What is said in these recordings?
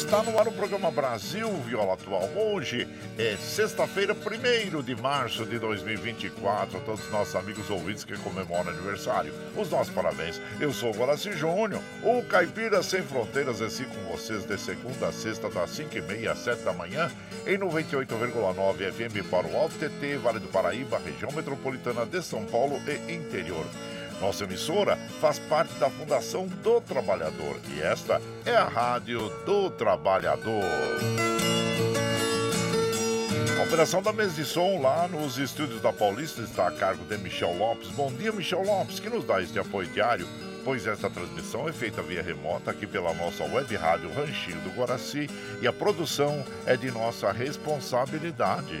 Está no ar o programa Brasil Viola Atual. Hoje é sexta-feira, 1 de março de 2024. A todos os nossos amigos ouvintes que comemoram aniversário, os nossos parabéns. Eu sou o Guaraci Júnior, o Caipira Sem Fronteiras, assim com vocês de segunda a sexta, das 5h30 às 7 da manhã, em 98,9 FM para o Alto TT, Vale do Paraíba, região metropolitana de São Paulo e interior. Nossa emissora faz parte da Fundação do Trabalhador e esta é a Rádio do Trabalhador. A operação da mesa de som lá nos estúdios da Paulista está a cargo de Michel Lopes. Bom dia, Michel Lopes, que nos dá este apoio diário, pois esta transmissão é feita via remota aqui pela nossa web rádio Ranchinho do Guaraci e a produção é de nossa responsabilidade.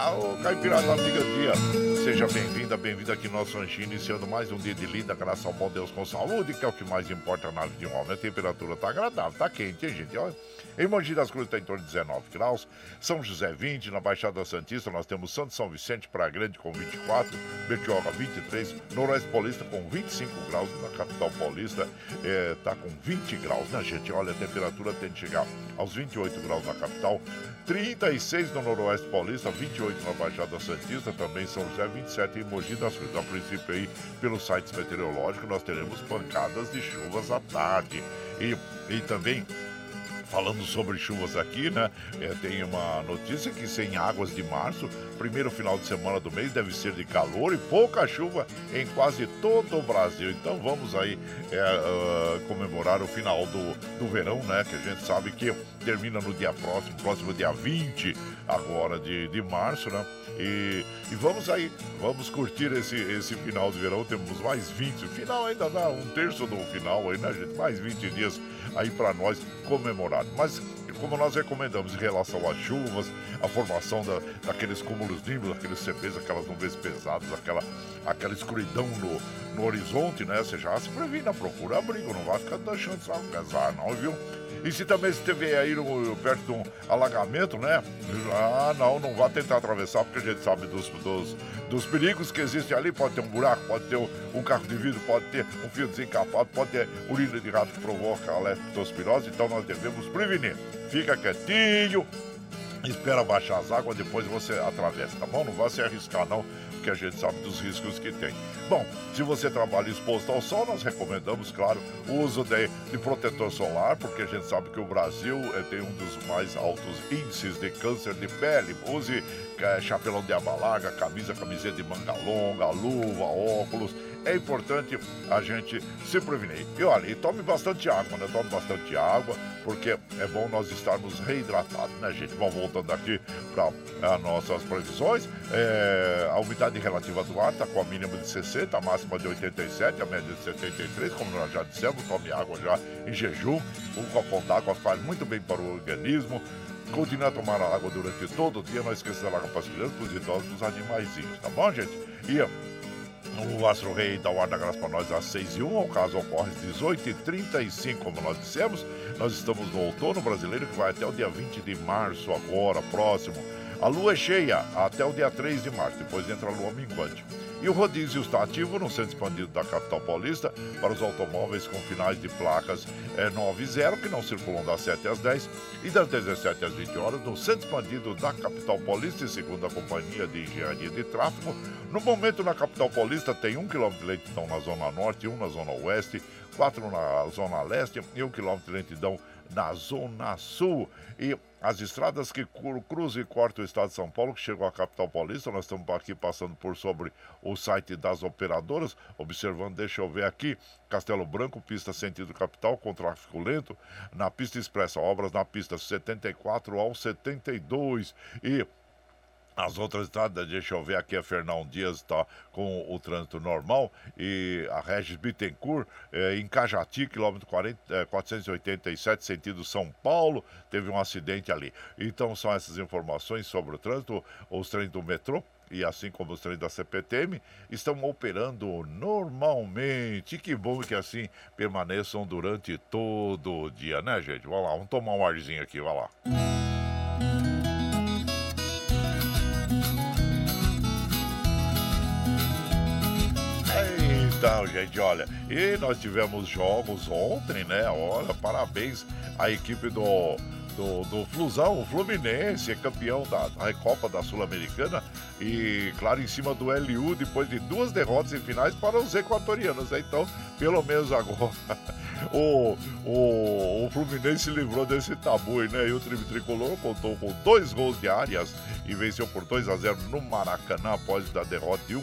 Alô, Caipirada Amiga Dia, seja bem-vinda, bem-vinda aqui no nosso ranchinho, iniciando mais um dia de linda, graças ao bom Deus com saúde, que é o que mais importa na vida de um homem. A temperatura tá agradável, tá quente, hein, gente? Olha, em Mogi das Cruzes está em torno de 19 graus, São José 20, na Baixada Santista nós temos Santo São Vicente, Praia Grande com 24, Betioga 23, Noroeste Paulista com 25 graus, na capital paulista está com 20 graus, né, gente? Olha, a temperatura tem de chegar aos 28 graus na capital, 36 no Noroeste Paulista, 28 na Baixada Santista, também São José 27 em Mogi das Cruzes. A princípio aí, pelos sites meteorológicos, nós teremos pancadas de chuvas à tarde. E, e também Falando sobre chuvas aqui, né? É, tem uma notícia que sem águas de março, primeiro final de semana do mês deve ser de calor e pouca chuva em quase todo o Brasil. Então vamos aí é, uh, comemorar o final do, do verão, né? Que a gente sabe que termina no dia próximo, próximo dia 20 agora de, de março, né? E, e vamos aí, vamos curtir esse, esse final de verão. Temos mais 20, o final ainda dá um terço do final aí, né, gente? Mais 20 dias aí para nós comemorar. Mas como nós recomendamos em relação às chuvas, a formação da, daqueles cúmulos nimbos, aqueles CPs, aquelas nuvens pesadas, aquela, aquela escuridão no, no horizonte, né? Você já se previna, procura abrigo, não vai ficar deixando só casar, não, viu? E se também estiver aí no, perto de um alagamento, né? Ah, não, não vá tentar atravessar, porque a gente sabe dos, dos, dos perigos que existem ali. Pode ter um buraco, pode ter um, carro de vidro, pode ter um fio desencapado, pode ter urina de rato que provoca leptospirose. Então nós devemos prevenir. Fica quietinho, espera baixar as águas, depois você atravessa, tá bom? Não vai se arriscar não, porque a gente sabe dos riscos que tem. Bom, se você trabalha exposto ao sol, nós recomendamos, claro, o uso de, de protetor solar, porque a gente sabe que o Brasil é, tem um dos mais altos índices de câncer de pele. Use é, chapelão de aba larga, camisa, camiseta de manga longa, luva, óculos é importante a gente se prevenir. E olha, e tome bastante água, né? Tome bastante água, porque é bom nós estarmos reidratados, né, gente? Vamos voltando aqui para as nossas previsões. É, a umidade relativa do ar está com a mínima de 60, a máxima de 87, a média de 73, como nós já dissemos, tome água já em jejum. Um copo d'água faz muito bem para o organismo. Continue a tomar água durante todo o dia, não esqueça da água para os idosos, para os animaizinhos, tá bom, gente? E o Astro Rei dá o ar da graça para nós às 6 e 1 o caso ocorre às 18 e 35 como nós dissemos. Nós estamos no outono brasileiro que vai até o dia 20 de março, agora, próximo. A lua é cheia até o dia 3 de março, depois entra a lua minguante. E o rodízio está ativo no centro expandido da capital paulista para os automóveis com finais de placas é, 9 e 0, que não circulam das 7 às 10 e das 17 às 20 horas no centro expandido da capital paulista, e segundo a Companhia de Engenharia de Tráfego. No momento, na capital paulista, tem um quilômetro de lentidão na zona norte, um na zona oeste, quatro na zona leste e um quilômetro de lentidão na Zona Sul. E as estradas que cruzam e cortam o estado de São Paulo, que chegou à capital paulista, nós estamos aqui passando por sobre o site das operadoras, observando, deixa eu ver aqui, Castelo Branco, pista sentido capital, com tráfego lento, na pista expressa, obras na pista 74 ao 72 e as outras estradas, deixa eu ver aqui, a Fernão Dias está com o trânsito normal e a Regis Bittencourt eh, em Cajati, quilômetro 40, eh, 487, sentido São Paulo, teve um acidente ali. Então são essas informações sobre o trânsito, os trens do metrô e assim como os trens da CPTM estão operando normalmente. Que bom que assim permaneçam durante todo o dia, né, gente? Vamos lá, vamos tomar um arzinho aqui, vai lá. Então, gente, olha, e nós tivemos jogos ontem, né? Olha, parabéns à equipe do, do, do Flusão, o Fluminense, é campeão da, da Recopa da Sul-Americana e, claro, em cima do LU, depois de duas derrotas em finais para os equatorianos. Né? Então, pelo menos agora, o, o, o Fluminense se livrou desse tabu, né? E o time tricolor contou com dois gols de áreas e venceu por 2 a 0 no Maracanã após a derrota de 1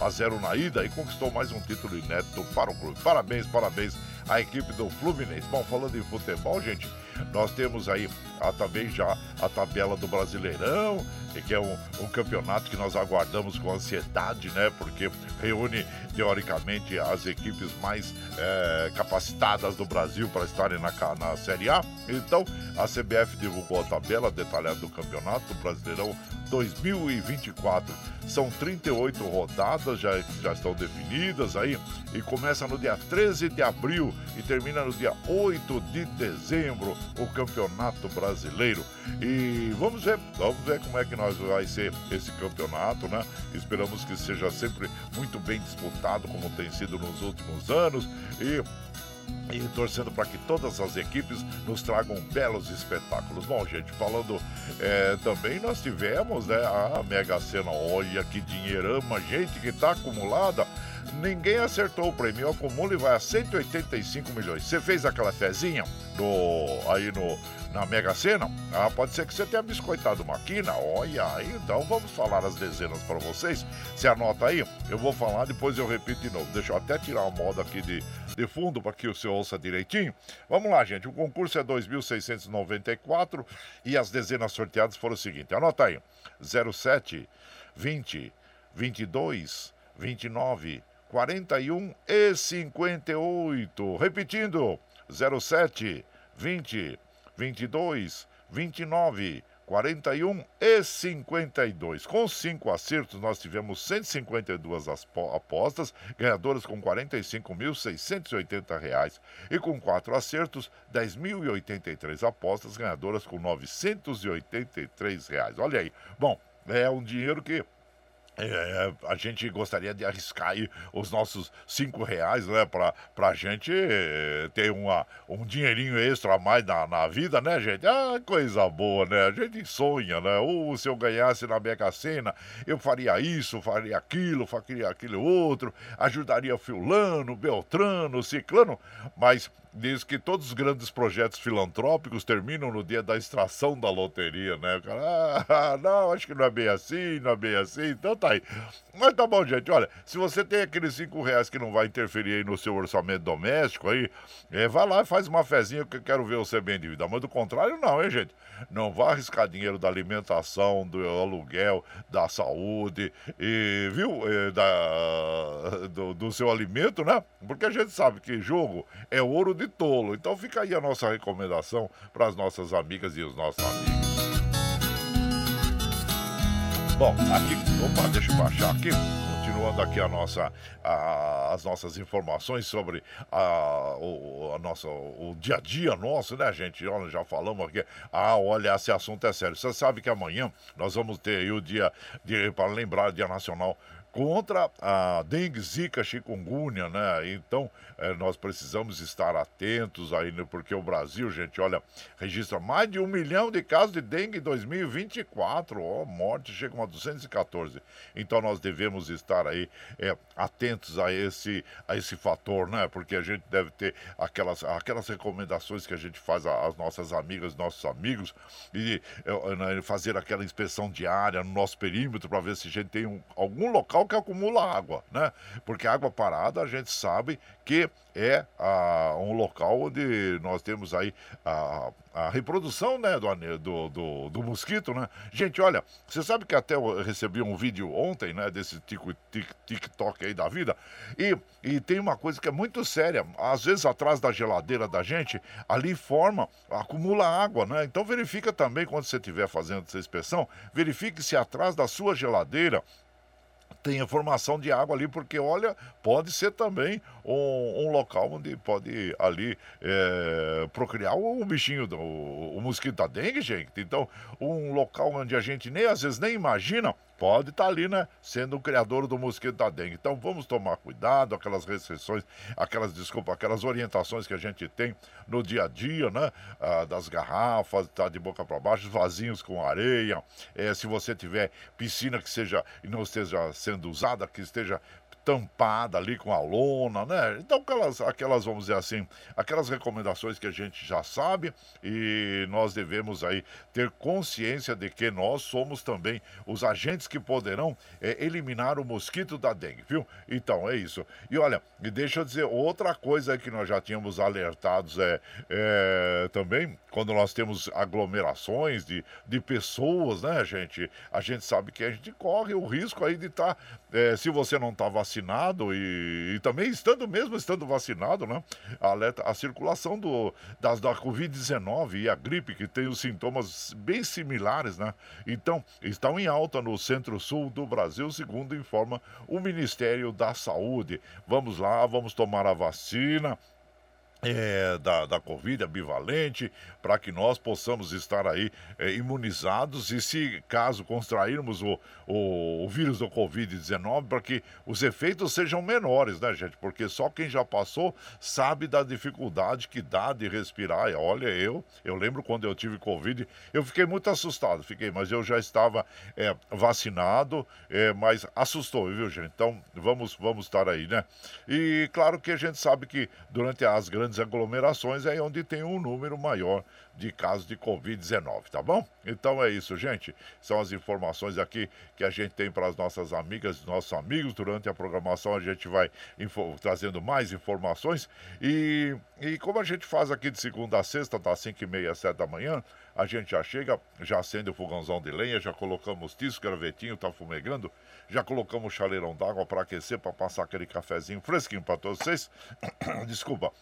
a 0 na ida e conquistou mais um título inédito para o clube. Parabéns, parabéns à equipe do Fluminense. Bom, falando em futebol, gente, nós temos aí a, também já a tabela do Brasileirão, que é um, um, campeonato que nós aguardamos com ansiedade, né? Porque reúne, teoricamente, as equipes mais é, capacitadas do Brasil para estarem na, na Série A. Então, a CBF divulgou a tabela detalhada do campeonato do Brasileirão 2024. São 38 rodadas, já, já estão definidas aí, e começa no dia 13 de abril e termina no dia 8 de dezembro o Campeonato Brasileiro. E vamos ver, vamos ver como é que nós vai ser esse campeonato, né? Esperamos que seja sempre muito bem disputado, como tem sido nos últimos anos. E e torcendo para que todas as equipes nos tragam belos espetáculos. Bom, gente, falando é, também, nós tivemos né, a Mega Sena. Olha que dinheirama, gente, que está acumulada ninguém acertou o prêmio. Acumula e vai a 185 milhões. Você fez aquela fezinha no, aí no, na Mega Sena? Ah, pode ser que você tenha biscoitado uma quina. Olha então vamos falar as dezenas para vocês. Você anota aí, eu vou falar, depois eu repito de novo. Deixa eu até tirar o modo aqui de, de fundo para que o senhor ouça direitinho. Vamos lá, gente. O concurso é 2.694 e as dezenas sorteadas foram o seguinte: anota aí: 07, 20, 22, 29, 41 e 58. Repetindo: 07, 20, 22, 29, 41 e 52. Com cinco acertos, nós tivemos 152 apostas, ganhadoras com R$ 45.680. E com quatro acertos, 10.083 apostas, ganhadoras com 983 reais. Olha aí. Bom, é um dinheiro que é, a gente gostaria de arriscar os nossos cinco reais, né? Pra, pra gente ter uma, um dinheirinho extra a mais na, na vida, né, gente? Ah, coisa boa, né? A gente sonha, né? Ou se eu ganhasse na Mega Sena, eu faria isso, faria aquilo, faria aquilo outro, ajudaria fulano, Beltrano, Ciclano, mas diz que todos os grandes projetos filantrópicos terminam no dia da extração da loteria, né? O cara, ah, não, acho que não é bem assim, não é bem assim, então tá aí. Mas tá bom, gente, olha, se você tem aqueles cinco reais que não vai interferir aí no seu orçamento doméstico aí, é, vai lá e faz uma fezinha que eu quero ver você bem endividado. Mas do contrário, não, hein, gente? Não vá arriscar dinheiro da alimentação, do aluguel, da saúde, e, viu? É, da, do, do seu alimento, né? Porque a gente sabe que jogo é ouro de tolo. Então fica aí a nossa recomendação para as nossas amigas e os nossos amigos. Bom, aqui, opa, deixa eu baixar aqui continuando aqui a nossa, a, as nossas informações sobre a, o, a nossa, o dia a dia nosso, né, gente? Olha, já falamos aqui. Ah, olha, esse assunto é sério. Você sabe que amanhã nós vamos ter aí o dia, de, para lembrar, o Dia Nacional contra a dengue, zika, chikungunya, né? Então, é, nós precisamos estar atentos aí, né? porque o Brasil, gente, olha, registra mais de um milhão de casos de dengue em 2024, ó, oh, morte chegam a 214. Então, nós devemos estar aí é, atentos a esse, a esse fator, né? Porque a gente deve ter aquelas, aquelas recomendações que a gente faz às nossas amigas, nossos amigos, e é, fazer aquela inspeção diária no nosso perímetro para ver se a gente tem um, algum local local que acumula água, né? Porque água parada a gente sabe que é ah, um local onde nós temos aí a, a reprodução né, do, do, do, do, mosquito, né? Gente, olha, você sabe que até eu recebi um vídeo ontem, né, desse TikTok aí da vida, e, e tem uma coisa que é muito séria, às vezes atrás da geladeira da gente, ali forma, acumula água, né? Então verifica também, quando você estiver fazendo essa inspeção, verifique se atrás da sua geladeira tenha formação de água ali, porque olha, pode ser também um, um local onde pode ali é, procriar o, bichinho, do, o, o mosquito da dengue, gente. Então, um local onde a gente nem às vezes nem imagina, pode estar tá ali, né? Sendo o criador do mosquito da dengue. Então vamos tomar cuidado, aquelas restrições, aquelas, desculpa, aquelas orientações que a gente tem no dia a dia, né? Ah, das garrafas, tá de boca para baixo, vasinhos com areia. É, se você tiver piscina que seja e não esteja sendo usada, que esteja tampada ali com a lona, né? Então, aquelas, aquelas, vamos dizer assim, aquelas recomendações que a gente já sabe e nós devemos aí ter consciência de que nós somos também os agentes que poderão é, eliminar o mosquito da dengue, viu? Então, é isso. E olha, e deixa eu dizer outra coisa que nós já tínhamos alertados é, é também, quando nós temos aglomerações de, de pessoas, né, gente? A gente sabe que a gente corre o risco aí de estar, tá, é, se você não está vacinado, vacinado e, e, também estando mesmo estando vacinado, né? Alerta a circulação do, das, da Covid-19 e a gripe, que tem os sintomas bem similares, né? Então, estão em alta no centro-sul do Brasil, segundo informa o Ministério da Saúde. Vamos lá, vamos tomar a vacina é, da, da Covid, bivalente, para que nós possamos estar aí é, imunizados e, se caso contrairmos o, o, o vírus do Covid-19, para que os efeitos sejam menores, né, gente? Porque só quem já passou sabe da dificuldade que dá de respirar. E olha, eu, eu lembro quando eu tive Covid, eu fiquei muito assustado, fiquei, mas eu já estava é, vacinado, é, mas assustou, viu, gente? Então, vamos, vamos estar aí, né? E claro que a gente sabe que durante as grandes grandes aglomerações é onde tem um número maior de casos de Covid-19, tá bom? Então é isso, gente. São as informações aqui que a gente tem para as nossas amigas e nossos amigos. Durante a programação a gente vai trazendo mais informações. E, e como a gente faz aqui de segunda a sexta, das 5 e meia às 7 da manhã, a gente já chega, já acende o fogãozão de lenha, já colocamos tiço, gravetinho, tá fumegando, já colocamos chaleirão d'água para aquecer, para passar aquele cafezinho fresquinho para todos vocês. Desculpa.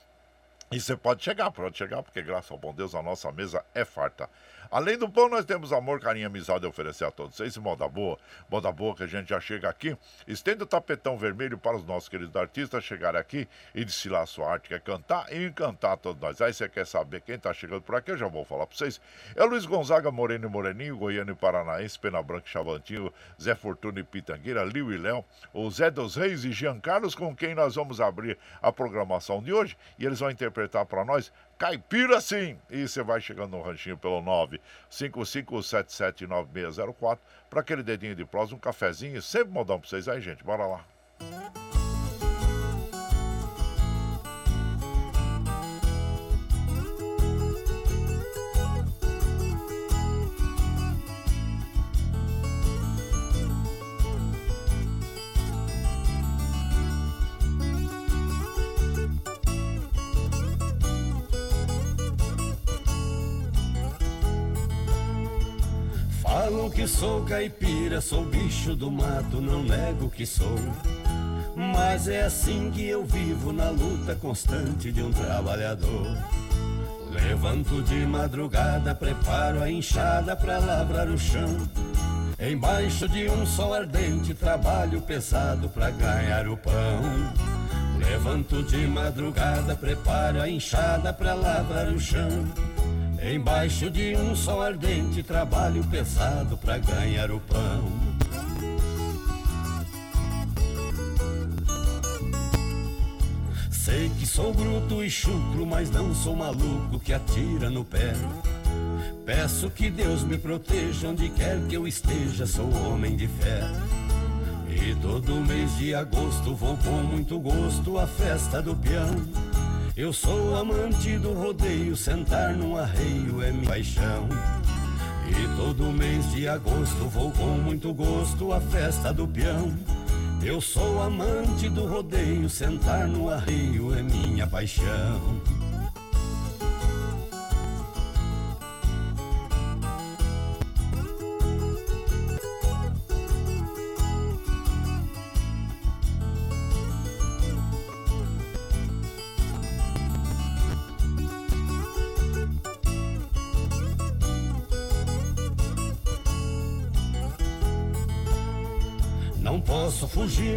E você pode chegar, pode chegar, porque graças ao bom Deus a nossa mesa é farta. Além do pão, nós temos amor, carinho e amizade a oferecer a todos vocês. Moda boa, moda boa que a gente já chega aqui. Estende o tapetão vermelho para os nossos queridos artistas chegarem aqui e desfilar a sua arte, quer cantar e encantar todos nós. Aí você quer saber quem está chegando por aqui, eu já vou falar para vocês. É Luiz Gonzaga, Moreno e Moreninho, Goiano e Paranaense, Pena Branca e Chavantinho, Zé Fortuna e Pitangueira, Liu e Léo, o Zé dos Reis e Jean Carlos, com quem nós vamos abrir a programação de hoje. E eles vão interpretar para nós Caipira sim! E você vai chegando no ranchinho pelo 955779604 para aquele dedinho de prós, um cafezinho, sempre modão para vocês aí, gente. Bora lá. Que sou caipira, sou bicho do mato, não nego que sou. Mas é assim que eu vivo na luta constante de um trabalhador. Levanto de madrugada, preparo a enxada pra lavrar o chão. Embaixo de um sol ardente, trabalho pesado pra ganhar o pão. Levanto de madrugada, preparo a enxada pra lavrar o chão. Embaixo de um sol ardente, trabalho pesado para ganhar o pão. Sei que sou bruto e chucro, mas não sou maluco que atira no pé. Peço que Deus me proteja onde quer que eu esteja, sou homem de fé. E todo mês de agosto vou com muito gosto à festa do peão. Eu sou amante do rodeio, sentar num arreio é minha paixão. E todo mês de agosto vou com muito gosto à festa do peão. Eu sou amante do rodeio, sentar no arreio é minha paixão.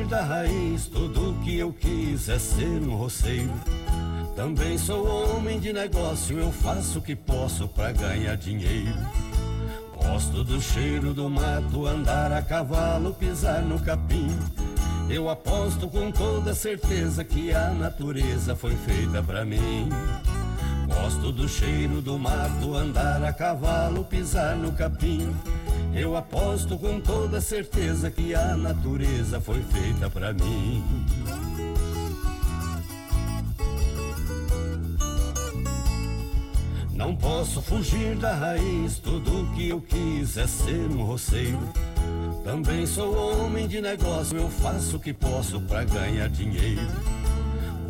Da raiz, tudo que eu quis é ser um roceiro. Também sou homem de negócio, eu faço o que posso para ganhar dinheiro. Gosto do cheiro do mato, andar a cavalo, pisar no capim. Eu aposto com toda certeza que a natureza foi feita para mim. Gosto do cheiro do mato, andar a cavalo, pisar no capim. Eu aposto com toda certeza que a natureza foi feita para mim. Não posso fugir da raiz, tudo que eu quis é ser um roceiro. Também sou homem de negócio, eu faço o que posso para ganhar dinheiro.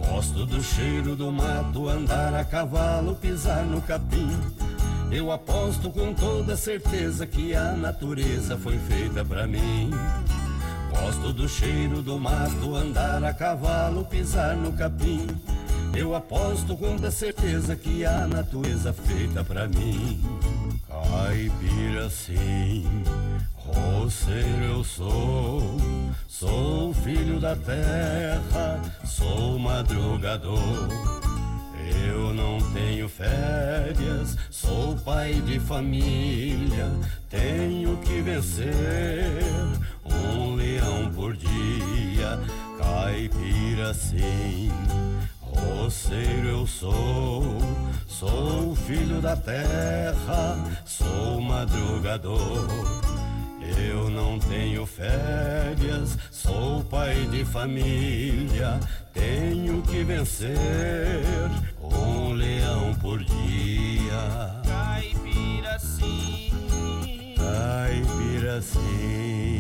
Gosto do cheiro do mato, andar a cavalo, pisar no capim. Eu aposto com toda certeza que a natureza foi feita para mim. Gosto do cheiro do mato, andar a cavalo, pisar no capim. Eu aposto com toda certeza que a natureza feita para mim. Caipira sim, roceiro eu sou. Sou filho da terra, sou madrugador. Eu não tenho férias, sou pai de família, tenho que vencer um leão por dia, caipira sim. Roceiro eu sou, sou filho da terra, sou madrugador. Eu não tenho férias, sou pai de família, tenho que vencer um leão por dia. Caipira sim, caipira sim.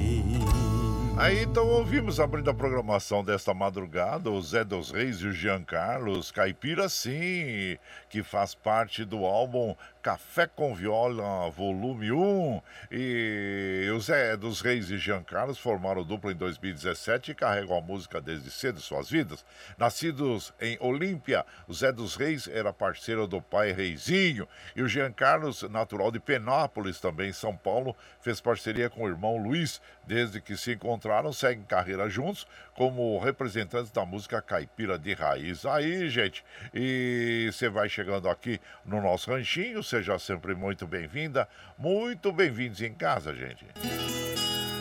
Aí então ouvimos abrindo a programação desta madrugada o Zé dos Reis e o Jean Carlos, Caipira Sim, que faz parte do álbum Café com Viola, volume 1. E o Zé dos Reis e Jean Carlos formaram dupla em 2017 e carregam a música desde cedo suas vidas. Nascidos em Olímpia, o Zé dos Reis era parceiro do pai Reizinho e o Jean Carlos, natural de Penápolis, também em São Paulo, fez parceria com o irmão Luiz. Desde que se encontraram, seguem carreira juntos como representantes da música caipira de raiz. Aí, gente, e você vai chegando aqui no nosso ranchinho, seja sempre muito bem-vinda, muito bem-vindos em casa, gente.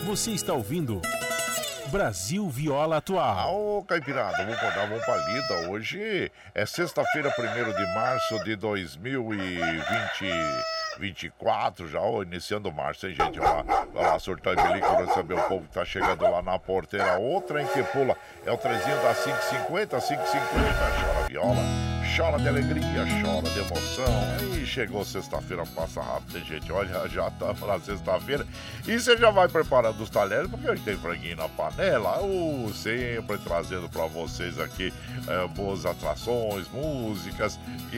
Você está ouvindo Brasil Viola Atual. Ô, oh, Caipirada, vamos dar uma palida. Hoje é sexta-feira, 1 de março de 2024, já ó, iniciando março, hein, gente? Olha lá, olha lá surtar de líquido, receber o povo que tá chegando lá na porteira. Outra em que pula é o trezinho da 550, 550, chora viola chora de alegria, chora de emoção. E chegou sexta-feira, passa rápido, hein, gente? Olha, já estamos na sexta-feira. E você já vai preparando os talheres, porque hoje tem franguinho na panela. Uh, sempre trazendo para vocês aqui é, boas atrações, músicas. E,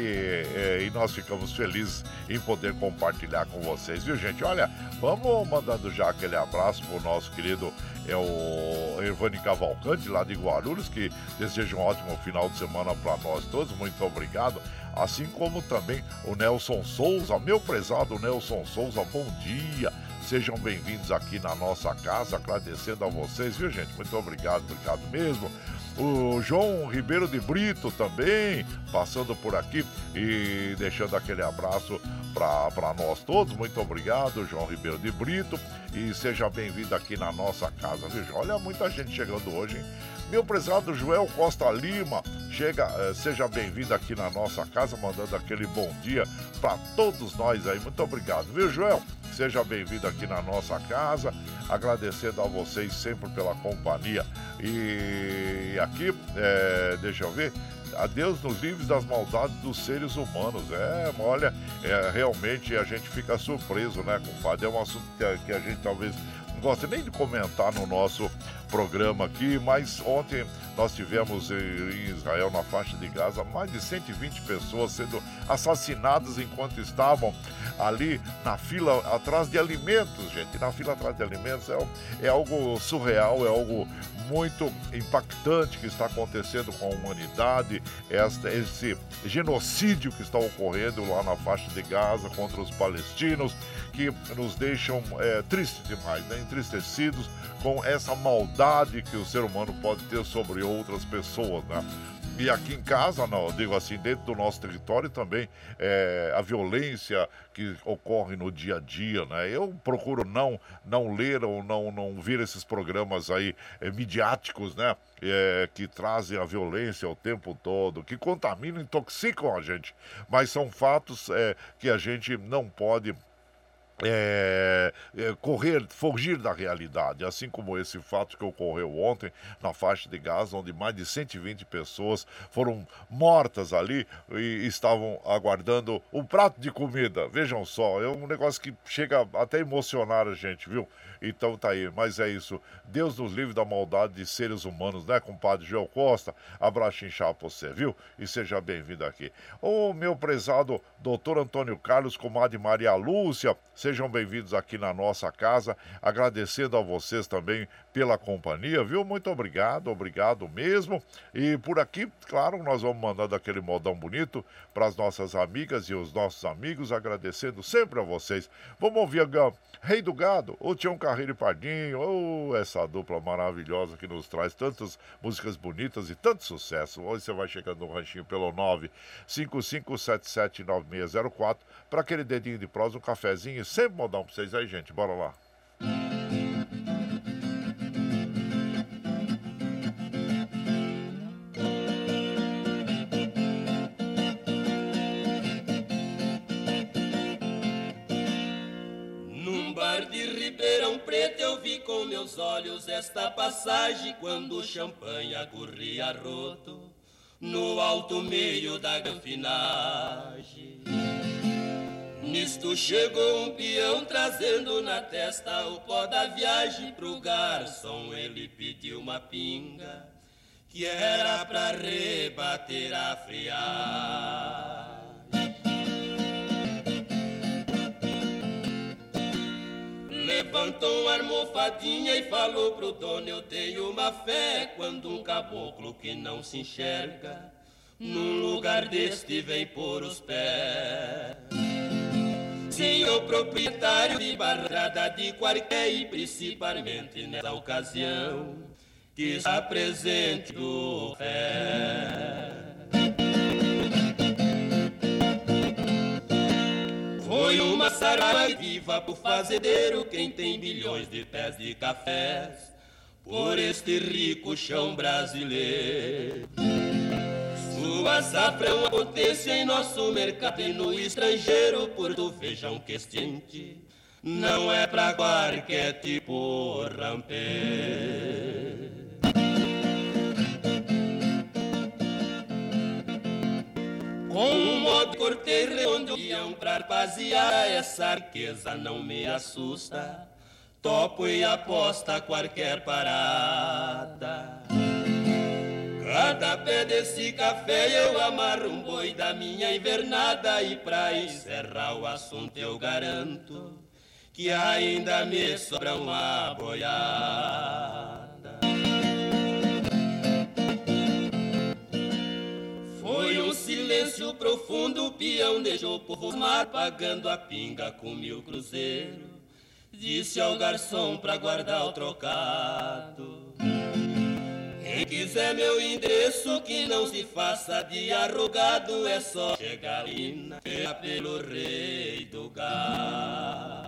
é, e nós ficamos felizes em poder compartilhar com vocês, viu, gente? Olha, vamos mandando já aquele abraço pro nosso querido é o Ervani Cavalcante, lá de Guarulhos, que deseja um ótimo final de semana para nós todos. Muito obrigado. Assim como também o Nelson Souza, meu prezado Nelson Souza, bom dia. Sejam bem-vindos aqui na nossa casa, agradecendo a vocês, viu, gente? Muito obrigado, obrigado mesmo. O João Ribeiro de Brito também, passando por aqui e deixando aquele abraço para nós todos. Muito obrigado, João Ribeiro de Brito. E seja bem-vindo aqui na nossa casa, viu? Olha, muita gente chegando hoje, hein? Meu prezado Joel Costa Lima, chega, eh, seja bem-vindo aqui na nossa casa, mandando aquele bom dia para todos nós aí. Muito obrigado, viu, Joel? Seja bem-vindo aqui na nossa casa, agradecendo a vocês sempre pela companhia. E aqui, é, deixa eu ver, a Deus nos livres das maldades dos seres humanos. É, olha, é, realmente a gente fica surpreso, né, compadre? É um assunto que, a gente talvez gosta nem de comentar no nosso programa aqui, mas ontem nós tivemos em Israel, na faixa de Gaza, mais de 120 pessoas sendo assassinadas enquanto estavam ali na fila atrás de alimentos, gente. Na fila atrás de alimentos é, é algo surreal, é algo muito impactante que está acontecendo com a humanidade, esta, esse genocídio que está ocorrendo lá na faixa de Gaza contra os palestinos, que nos deixam é, tristes demais, né? entristecidos com essa maldade que o ser humano pode ter sobre outras pessoas, né? E aqui em casa, não, digo assim, dentro do nosso território também, é, a violência que ocorre no dia a dia, né? Eu procuro não, não ler ou não, não ver esses programas aí é, midiáticos, né? É, que trazem a violência o tempo todo, que contaminam, intoxicam a gente. Mas são fatos é, que a gente não pode é, é, correr, fugir da realidade, assim como esse fato que ocorreu ontem na faixa de Gaza, onde mais de 120 pessoas foram mortas ali e estavam aguardando um prato de comida. Vejam só, é um negócio que chega até a emocionar a gente, viu? Então tá aí, mas é isso. Deus nos livre da maldade de seres humanos, né, compadre João Costa? Abraço inchado pra você, viu? E seja bem-vindo aqui. Ô, meu prezado doutor Antônio Carlos, comadre Maria Lúcia, Sejam bem-vindos aqui na nossa casa. Agradecendo a vocês também pela companhia, viu? Muito obrigado, obrigado mesmo. E por aqui, claro, nós vamos mandando aquele modão bonito para as nossas amigas e os nossos amigos, agradecendo sempre a vocês. Vamos ouvir a Rei do Gado, o Tião Carreiro e Pardinho, oh, essa dupla maravilhosa que nos traz tantas músicas bonitas e tanto sucesso. Hoje você vai chegando no ranchinho pelo 955779604 para aquele dedinho de prosa, um cafezinho, sempre modão para vocês aí, gente. Bora lá. Meus olhos esta passagem quando o champanhe corria roto no alto meio da granfinagem. Nisto chegou um peão trazendo na testa o pó da viagem pro garçom. Ele pediu uma pinga que era pra rebater a friagem. Levantou uma almofadinha e falou pro dono: Eu tenho uma fé quando um caboclo que não se enxerga num lugar deste vem por os pés. Senhor proprietário de barrada de qualquer e principalmente nessa ocasião que está presente do fé. Foi uma saraiva viva pro fazendeiro, quem tem bilhões de pés de cafés, por este rico chão brasileiro. Sua safra é acontece em nosso mercado e no estrangeiro, por tu vejam que este não é pra qualquer tipo rampeiro. Com modo cortês redondo iam pra pasear Essa riqueza não me assusta. Topo e aposta qualquer parada. Cada pé desse café eu amarro um boi da minha invernada E pra encerrar o assunto eu garanto Que ainda me sobra uma boiada silêncio profundo, o peão deixou povo mar, pagando a pinga com mil cruzeiros. Disse ao garçom pra guardar o trocado. Quem quiser meu endereço, que não se faça de arrogado, é só chegar ali na pelo rei do gado.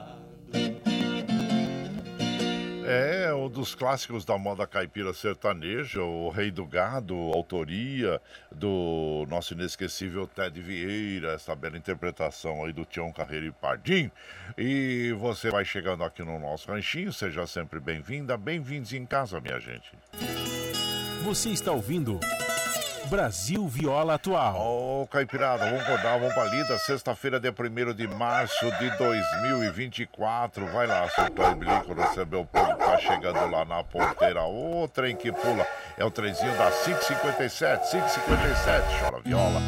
É um dos clássicos da moda caipira sertaneja, o Rei do Gado, autoria do nosso inesquecível Ted Vieira, essa bela interpretação aí do Tião Carreiro e Pardim. E você vai chegando aqui no nosso ranchinho, seja sempre bem-vinda, bem-vindos em casa, minha gente. Você está ouvindo. Brasil Viola Atual. Ô, oh, Caipirada, vamos rodar, vamos pra lida. Sexta-feira, dia 1 de março de 2024. Vai lá, soltar o bilico, recebeu o povo, tá chegando lá na porteira. Ô, oh, trem que pula. É o trenzinho da 557, 557. Chora viola,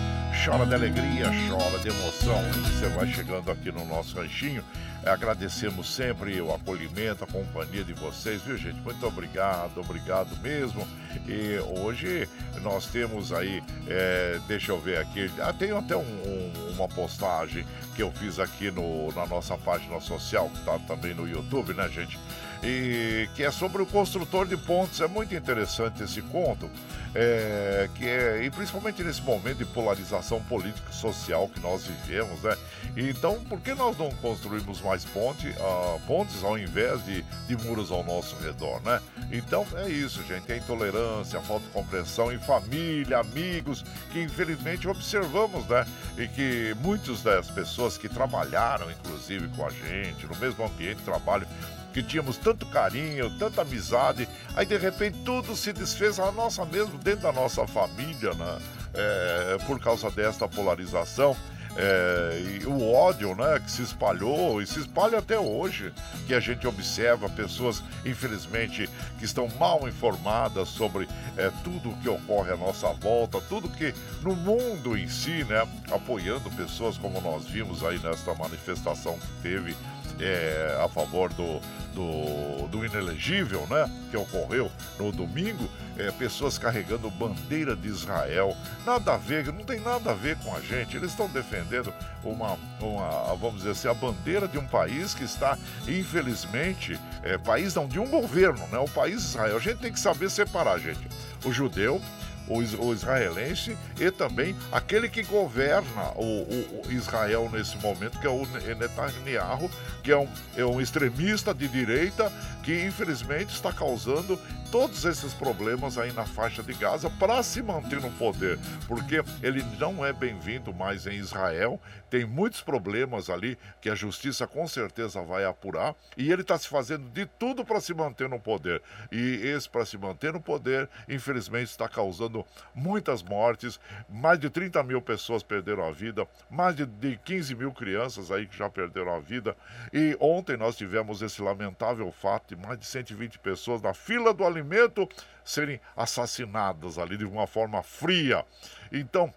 chora de alegria, chora de emoção. Você vai chegando aqui no nosso ranchinho. Agradecemos sempre o acolhimento, a companhia de vocês, viu, gente? Muito obrigado, obrigado mesmo. E hoje nós temos aí, é, deixa eu ver aqui, ah, tem até um, um, uma postagem que eu fiz aqui no, na nossa página social, que está também no YouTube, né, gente? E que é sobre o construtor de pontes. É muito interessante esse conto, é, que é, e principalmente nesse momento de polarização política e social que nós vivemos, né? Então, por que nós não construímos mais ponte, uh, pontes ao invés de, de muros ao nosso redor, né? Então é isso, gente. A intolerância, falta de compreensão em família, amigos, que infelizmente observamos, né? E que muitas das pessoas que trabalharam, inclusive, com a gente, no mesmo ambiente de trabalho, que tínhamos tanto carinho, tanta amizade, aí de repente tudo se desfez a nossa mesmo, dentro da nossa família, né? É, por causa desta polarização. É, o ódio né, que se espalhou e se espalha até hoje, que a gente observa pessoas, infelizmente, que estão mal informadas sobre é, tudo que ocorre à nossa volta, tudo que no mundo em si, né, apoiando pessoas como nós vimos aí nesta manifestação que teve é, a favor do, do, do inelegível, né? Que ocorreu no domingo, é, pessoas carregando bandeira de Israel. Nada a ver, não tem nada a ver com a gente. Eles estão defendendo uma, uma, vamos dizer assim, a bandeira de um país que está, infelizmente, é, país não, de um governo, né? O país Israel. A gente tem que saber separar, gente. O judeu o, israelense e também aquele que governa o, o, o, Israel nesse momento, que é o Netanyahu, que é um, é um extremista de direita que infelizmente está causando todos esses problemas aí na faixa de Gaza para se manter no poder, porque ele não é bem-vindo mais em Israel, tem muitos problemas ali que a justiça com certeza vai apurar e ele está se fazendo de tudo para se manter no poder. E esse para se manter no poder, infelizmente, está causando muitas mortes, mais de 30 mil pessoas perderam a vida, mais de, de 15 mil crianças aí que já perderam a vida. E ontem nós tivemos esse lamentável fato de mais de 120 pessoas na fila do alimento serem assassinadas ali de uma forma fria. Então,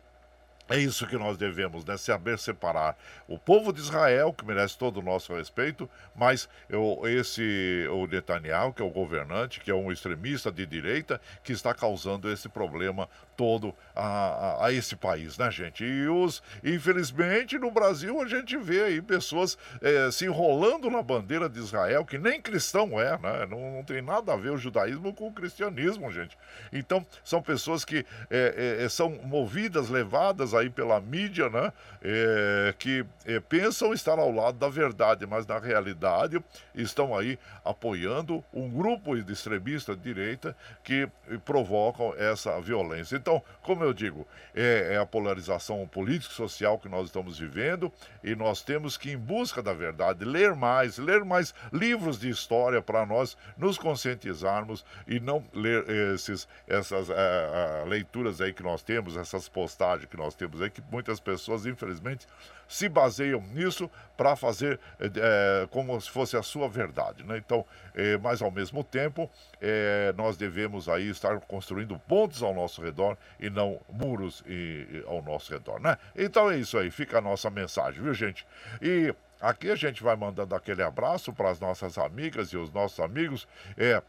é isso que nós devemos, né? Saber separar o povo de Israel, que merece todo o nosso respeito, mas eu, esse, o Netanyahu, que é o governante, que é um extremista de direita, que está causando esse problema todo a, a, a, esse país, né, gente? E os, infelizmente, no Brasil a gente vê aí pessoas é, se enrolando na bandeira de Israel, que nem cristão é, né? Não, não, tem nada a ver o judaísmo com o cristianismo, gente. Então, são pessoas que é, é, são movidas, levadas aí pela mídia, né? Que pensam estar ao lado da verdade, mas na realidade estão aí apoiando um grupo de extremistas de direita que provocam essa violência. Então, como eu digo, é, é a polarização político-social que nós estamos vivendo e nós temos que em busca da verdade, ler mais, ler mais livros de história para nós nos conscientizarmos e não ler esses, essas uh, leituras aí que nós temos, essas postagens que nós temos aí que muitas pessoas, infelizmente, se baseiam nisso para fazer é, como se fosse a sua verdade. Né? Então, é, mas ao mesmo tempo, é, nós devemos aí estar construindo pontos ao nosso redor e não muros e, e, ao nosso redor. Né? Então é isso aí, fica a nossa mensagem, viu gente? E aqui a gente vai mandando aquele abraço para as nossas amigas e os nossos amigos. É,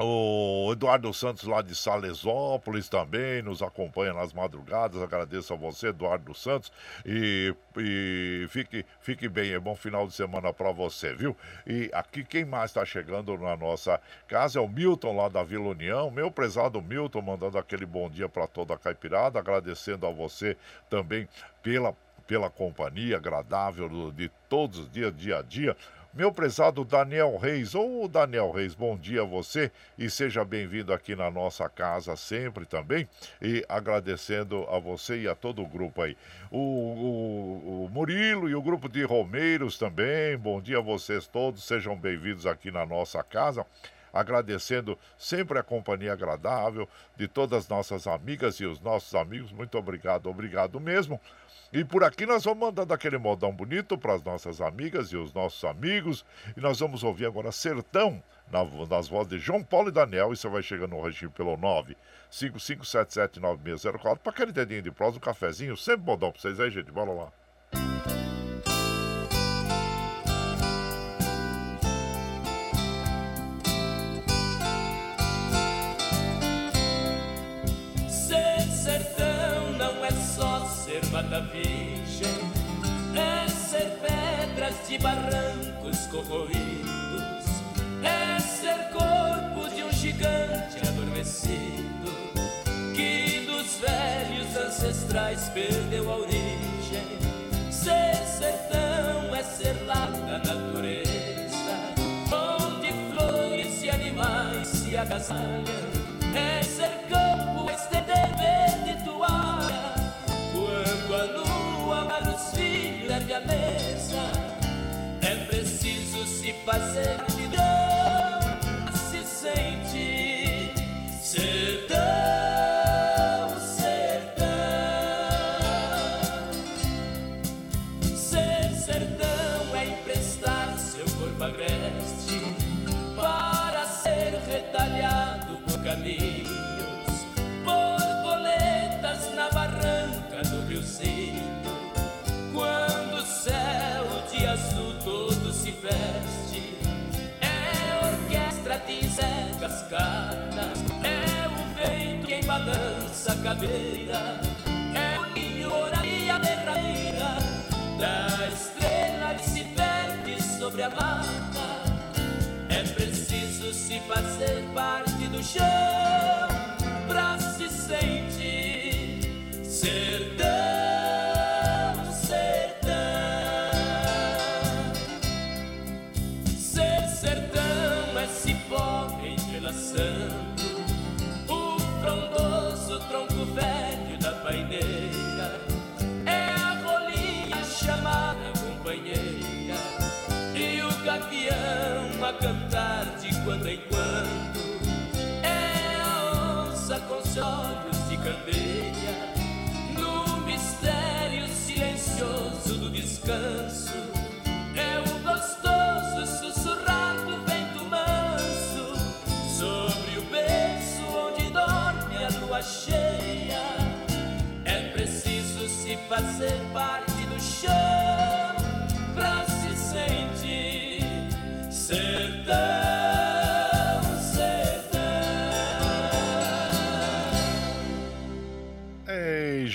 o Eduardo Santos, lá de Salesópolis, também nos acompanha nas madrugadas. Agradeço a você, Eduardo Santos. E, e fique, fique bem, é bom final de semana para você, viu? E aqui quem mais está chegando na nossa casa é o Milton, lá da Vila União. Meu prezado Milton, mandando aquele bom dia para toda a caipirada. Agradecendo a você também pela, pela companhia agradável de todos os dias, dia a dia. Meu prezado Daniel Reis, ou oh, Daniel Reis, bom dia a você e seja bem-vindo aqui na nossa casa sempre também. E agradecendo a você e a todo o grupo aí. O, o, o Murilo e o grupo de Romeiros também, bom dia a vocês todos, sejam bem-vindos aqui na nossa casa agradecendo sempre a companhia agradável de todas as nossas amigas e os nossos amigos. Muito obrigado, obrigado mesmo. E por aqui nós vamos mandando aquele modão bonito para as nossas amigas e os nossos amigos. E nós vamos ouvir agora Sertão, na, nas vozes de João Paulo e Daniel. E você vai chegando no regime pelo 955779604 para aquele dedinho de prosa, um cafezinho. Sempre modão para vocês aí, gente. Bora lá. Da virgem é ser pedras de barrancos corroídos, é ser corpo de um gigante adormecido que dos velhos ancestrais perdeu a origem. Ser sertão é ser lá da natureza, onde flores e animais se agasalham, parte olhos de candeia, no mistério silencioso do descanso. É o gostoso sussurrar do vento manso sobre o berço onde dorme a lua cheia. É preciso se fazer parte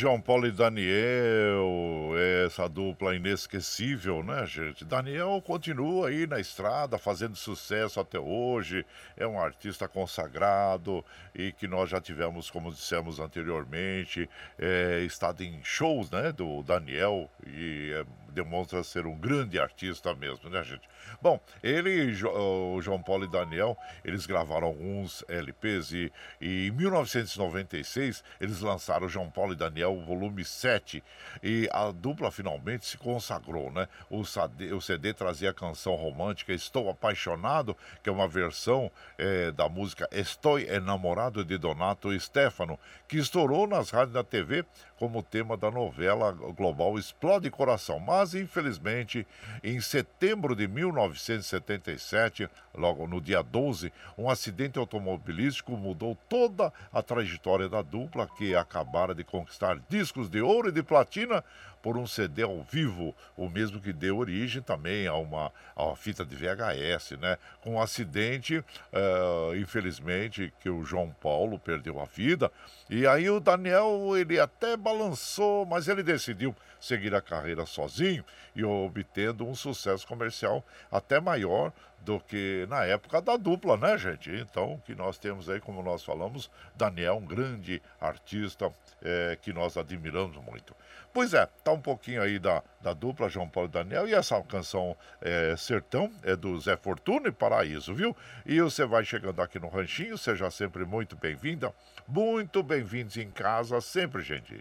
João Paulo e Daniel, essa dupla inesquecível, né, gente? Daniel continua aí na estrada, fazendo sucesso até hoje, é um artista consagrado e que nós já tivemos, como dissemos anteriormente, é, estado em shows, né, do Daniel e é, demonstra ser um grande artista mesmo, né, gente? Bom, ele, o João Paulo e Daniel, eles gravaram alguns LPs e, e em 1996 eles lançaram João Paulo e Daniel, volume 7, e a dupla finalmente se consagrou, né? O CD, o CD trazia a canção romântica Estou Apaixonado, que é uma versão é, da música Estou Enamorado de Donato Stefano, que estourou nas rádios da TV como tema da novela global Explode Coração. Mas, infelizmente, em setembro de 1977, logo no dia 12, um acidente automobilístico mudou toda a trajetória da dupla que acabara de conquistar discos de ouro e de platina por um CD ao vivo, o mesmo que deu origem também a uma, a uma fita de VHS, né? Com um acidente, uh, infelizmente, que o João Paulo perdeu a vida. E aí o Daniel, ele até balançou, mas ele decidiu seguir a carreira sozinho e obtendo um sucesso comercial até maior do que na época da dupla, né, gente? Então, que nós temos aí, como nós falamos, Daniel, um grande artista é, que nós admiramos muito. Pois é, tá um pouquinho aí da, da dupla João Paulo e Daniel, e essa canção é, Sertão é do Zé Fortuna e Paraíso, viu? E você vai chegando aqui no Ranchinho, seja sempre muito bem-vinda, muito bem-vindos em casa, sempre, gente.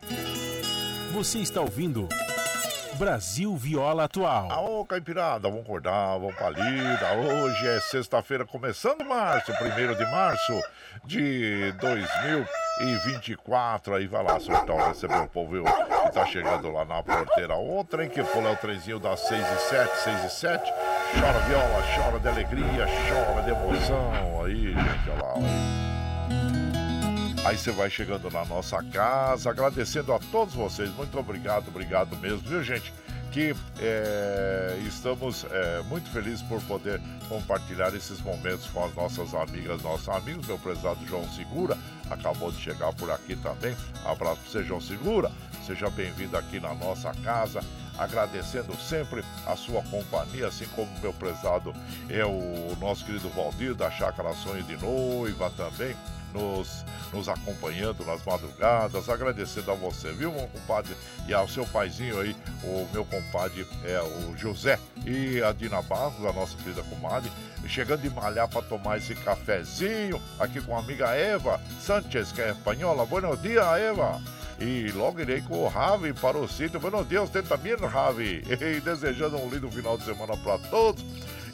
Você está ouvindo. Brasil Viola Atual. Aô, Caipirada, vamos acordar, vamos pra lida. Hoje é sexta-feira, começando março, primeiro de março de 2024. Aí vai lá, Sertão, receber o povo que tá chegando lá na porteira. Outra, hein, que foi o trenzinho das 6 e 7, 6 e 7. Chora viola, chora de alegria, chora de emoção. Aí, gente, olha lá, olha. Aí você vai chegando na nossa casa, agradecendo a todos vocês. Muito obrigado, obrigado mesmo, viu, gente? Que é, estamos é, muito felizes por poder compartilhar esses momentos com as nossas amigas, nossos amigos. Meu prezado João Segura acabou de chegar por aqui também. Abraço para você, João Segura. Seja bem-vindo aqui na nossa casa agradecendo sempre a sua companhia, assim como meu prezado é o nosso querido Valdir da Chácara Sonho de Noiva também nos, nos acompanhando nas madrugadas, agradecendo a você, viu, meu compadre? E ao seu paizinho aí, o meu compadre é o José e a Dina Barros, a nossa querida comadre, chegando de malhar para tomar esse cafezinho aqui com a amiga Eva Sanchez, que é espanhola. Buenos dias, Eva. E logo irei com o Ravi para o sítio. Buenos dias, você também, Ravi. E desejando um lindo final de semana para todos.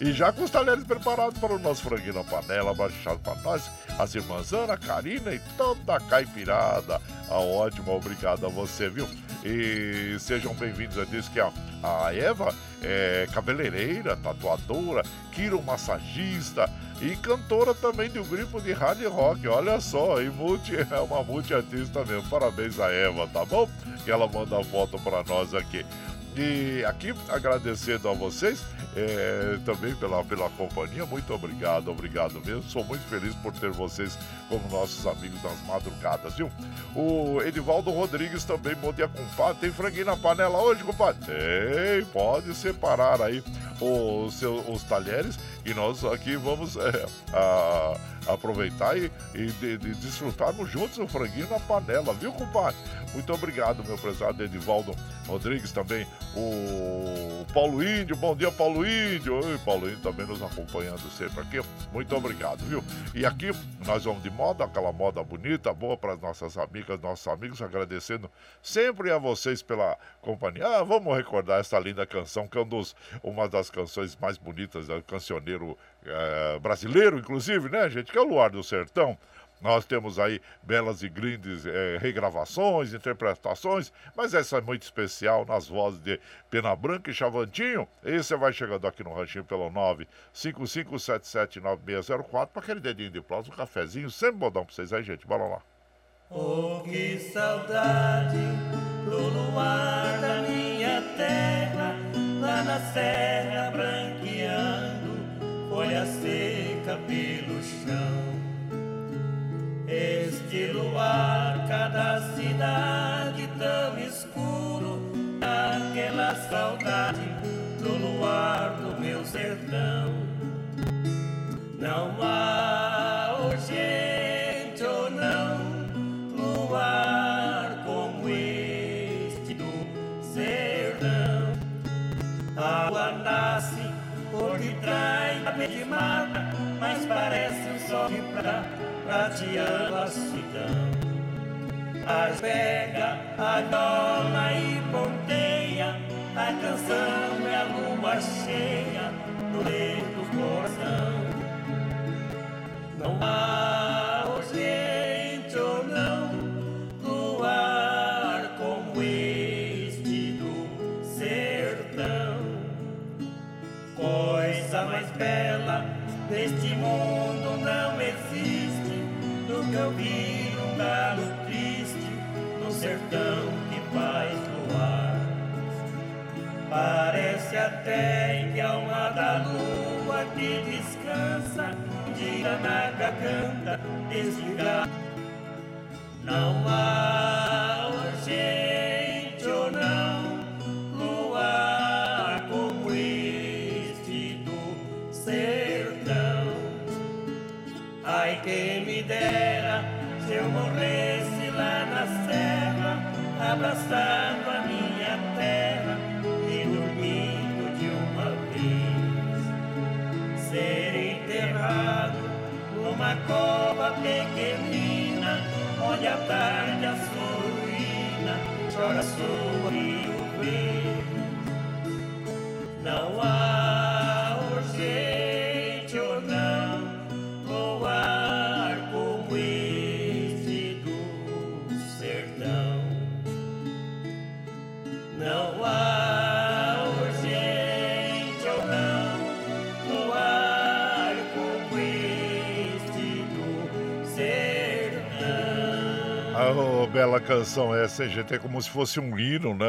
E já com os talheres preparados para o nosso franguinho na panela, baixado para nós, as irmãs Ana, Karina e toda a caipirada. A ah, ótima, obrigado a você, viu? E sejam bem-vindos. Eu disse que a, a Eva é cabeleireira, tatuadora, quiromassagista e cantora também de um grupo de hard rock. Olha só, e multi, é uma multiartista mesmo. Parabéns a Eva, tá bom? Ela manda a foto para nós aqui. E aqui agradecendo a vocês é, também pela, pela companhia. Muito obrigado, obrigado mesmo. Sou muito feliz por ter vocês como nossos amigos das madrugadas, viu? O Edivaldo Rodrigues também, bom dia, compadre. Tem franguinho na panela hoje, compadre? Tem, pode separar aí os, seus, os talheres e nós aqui vamos é, a, aproveitar e, e de, de desfrutarmos juntos o franguinho na panela, viu, compadre? Muito obrigado, meu prezado Edivaldo Rodrigues, também o Paulo Índio, bom dia, Paulo Índio. Oi, Paulo Índio também nos acompanhando sempre aqui. Muito obrigado, viu? E aqui nós vamos de moda, aquela moda bonita, boa para as nossas amigas, nossos amigos, agradecendo sempre a vocês pela companhia. Ah, vamos recordar essa linda canção, que é um dos, uma das canções mais bonitas do cancioneiro é, brasileiro, inclusive, né, gente? Que é o Luar do Sertão. Nós temos aí belas e grandes é, regravações, interpretações, mas essa é muito especial nas vozes de Pena Branca e Chavantinho. E você vai chegando aqui no ranchinho pelo 955779604 para aquele dedinho de prosa, um cafezinho, sempre bodão para vocês aí, gente. Bora lá. Oh, que saudade do luar da minha terra, lá na serra branqueando, folha seca pelo chão. Este luar, cada cidade tão escuro, aquela saudade do luar do meu sertão. Não há urgente prateando a cidão. As pega, a dona e ponteia, a canção é a lua cheia no meio do coração. Que a alma da lua que descansa, dia na garganta desse galo. Não há urgente ou não luar como este do sertão. Ai, quem me dera se eu morresse lá na serra, abraçando pequenina, onde a tarde a sua ruína chora sua canção? É como se fosse um hino, né?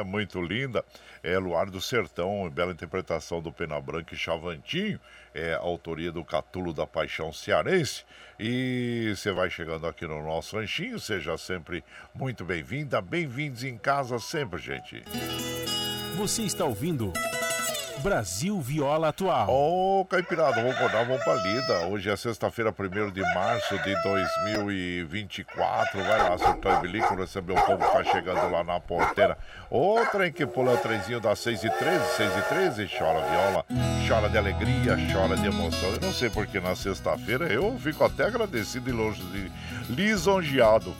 É muito linda. É Luar do Sertão, bela interpretação do Pena Branca e Chavantinho. É autoria do Catulo da Paixão Cearense. E você vai chegando aqui no nosso ranchinho, seja sempre muito bem-vinda. Bem-vindos em casa sempre, gente. Você está ouvindo Brasil Viola Atual. Ô, Caipirada, vamos acordar, vamos pra lida. Hoje é sexta-feira, 1 de março de 2024. Vai lá, surtou e bilico, receber o povo que tá chegando lá na porteira. Ô, trem que pula o trenzinho das 6 e 13, 6 e 13, chora viola, chora de alegria, chora de emoção. Eu não sei porque na sexta-feira eu fico até agradecido e longe de lisonjeado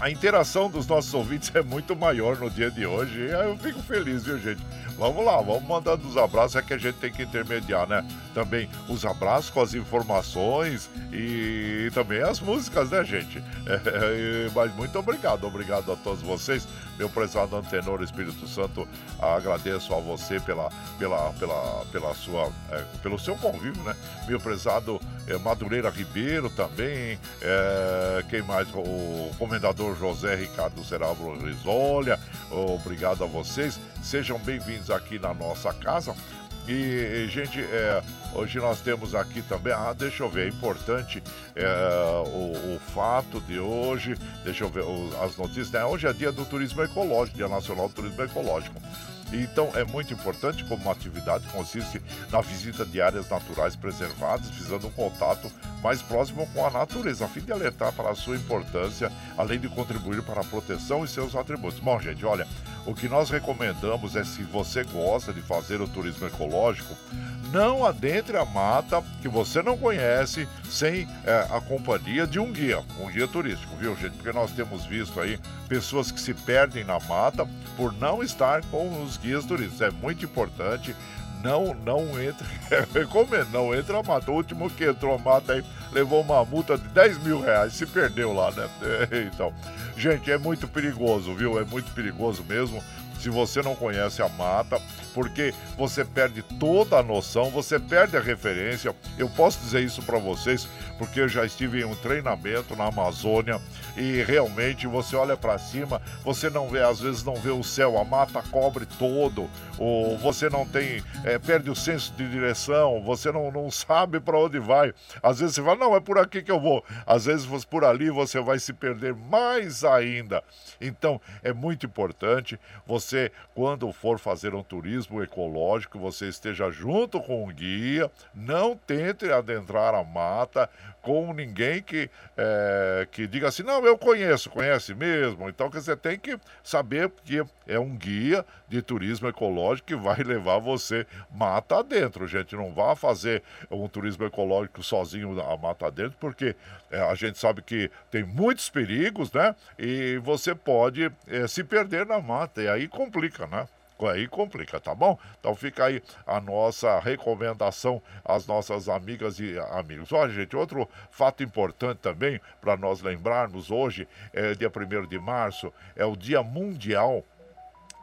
a interação dos nossos ouvintes é muito maior no dia de hoje. Eu fico feliz, viu, gente? Vamos lá, vamos mandando os abraços, é que a gente tem que intermediar, né? Também os abraços com as informações e também as músicas, né, gente? É, mas muito obrigado, obrigado a todos vocês meu prezado Antenor Espírito Santo, agradeço a você pela, pela, pela, pela sua, é, pelo seu convívio, né? Meu prezado é, Madureira Ribeiro também, é, quem mais? O comendador José Ricardo Serávulo Risolha, obrigado a vocês, sejam bem-vindos aqui na nossa casa. E, gente, é, hoje nós temos aqui também, ah, deixa eu ver, é importante é, o, o, fato de hoje, deixa eu ver o, as notícias, né? Hoje é dia do turismo ecológico, dia nacional do turismo ecológico. Então é muito importante como atividade consiste na visita de áreas naturais preservadas, visando um contato mais próximo com a natureza, a fim de alertar para a sua importância, além de contribuir para a proteção e seus atributos. Bom, gente, olha, o que nós recomendamos é se você gosta de fazer o turismo ecológico, não adentre a mata que você não conhece sem é, a companhia de um guia, um guia turístico, viu, gente? Porque nós temos visto aí pessoas que se perdem na mata por não estar com os turísticos. É muito importante. Não, não entre, recomendo, não entra mata. O último que entrou mata aí levou uma multa de 10 mil reais, se perdeu lá, né? Então, gente, é muito perigoso, viu? É muito perigoso mesmo se você não conhece a mata, porque você perde toda a noção, você perde a referência. Eu posso dizer isso para vocês, porque eu já estive em um treinamento na Amazônia e realmente você olha para cima, você não vê, às vezes não vê o céu, a mata cobre todo, ou você não tem, é, perde o senso de direção, você não, não sabe para onde vai. Às vezes você fala, não, é por aqui que eu vou. Às vezes por ali você vai se perder mais ainda. Então é muito importante você, quando for fazer um turismo ecológico, você esteja junto com um guia, não tente adentrar a mata com ninguém que, é, que diga assim, não, eu conheço, conhece mesmo. Então, você tem que saber que é um guia de turismo ecológico que vai levar você mata dentro, gente. Não vá fazer um turismo ecológico sozinho a mata dentro, porque é, a gente sabe que tem muitos perigos, né? E você pode é, se perder na mata, e aí complica, né? Aí complica, tá bom? Então fica aí a nossa recomendação às nossas amigas e amigos. Olha, gente, outro fato importante também para nós lembrarmos hoje, é dia 1 de março, é o Dia Mundial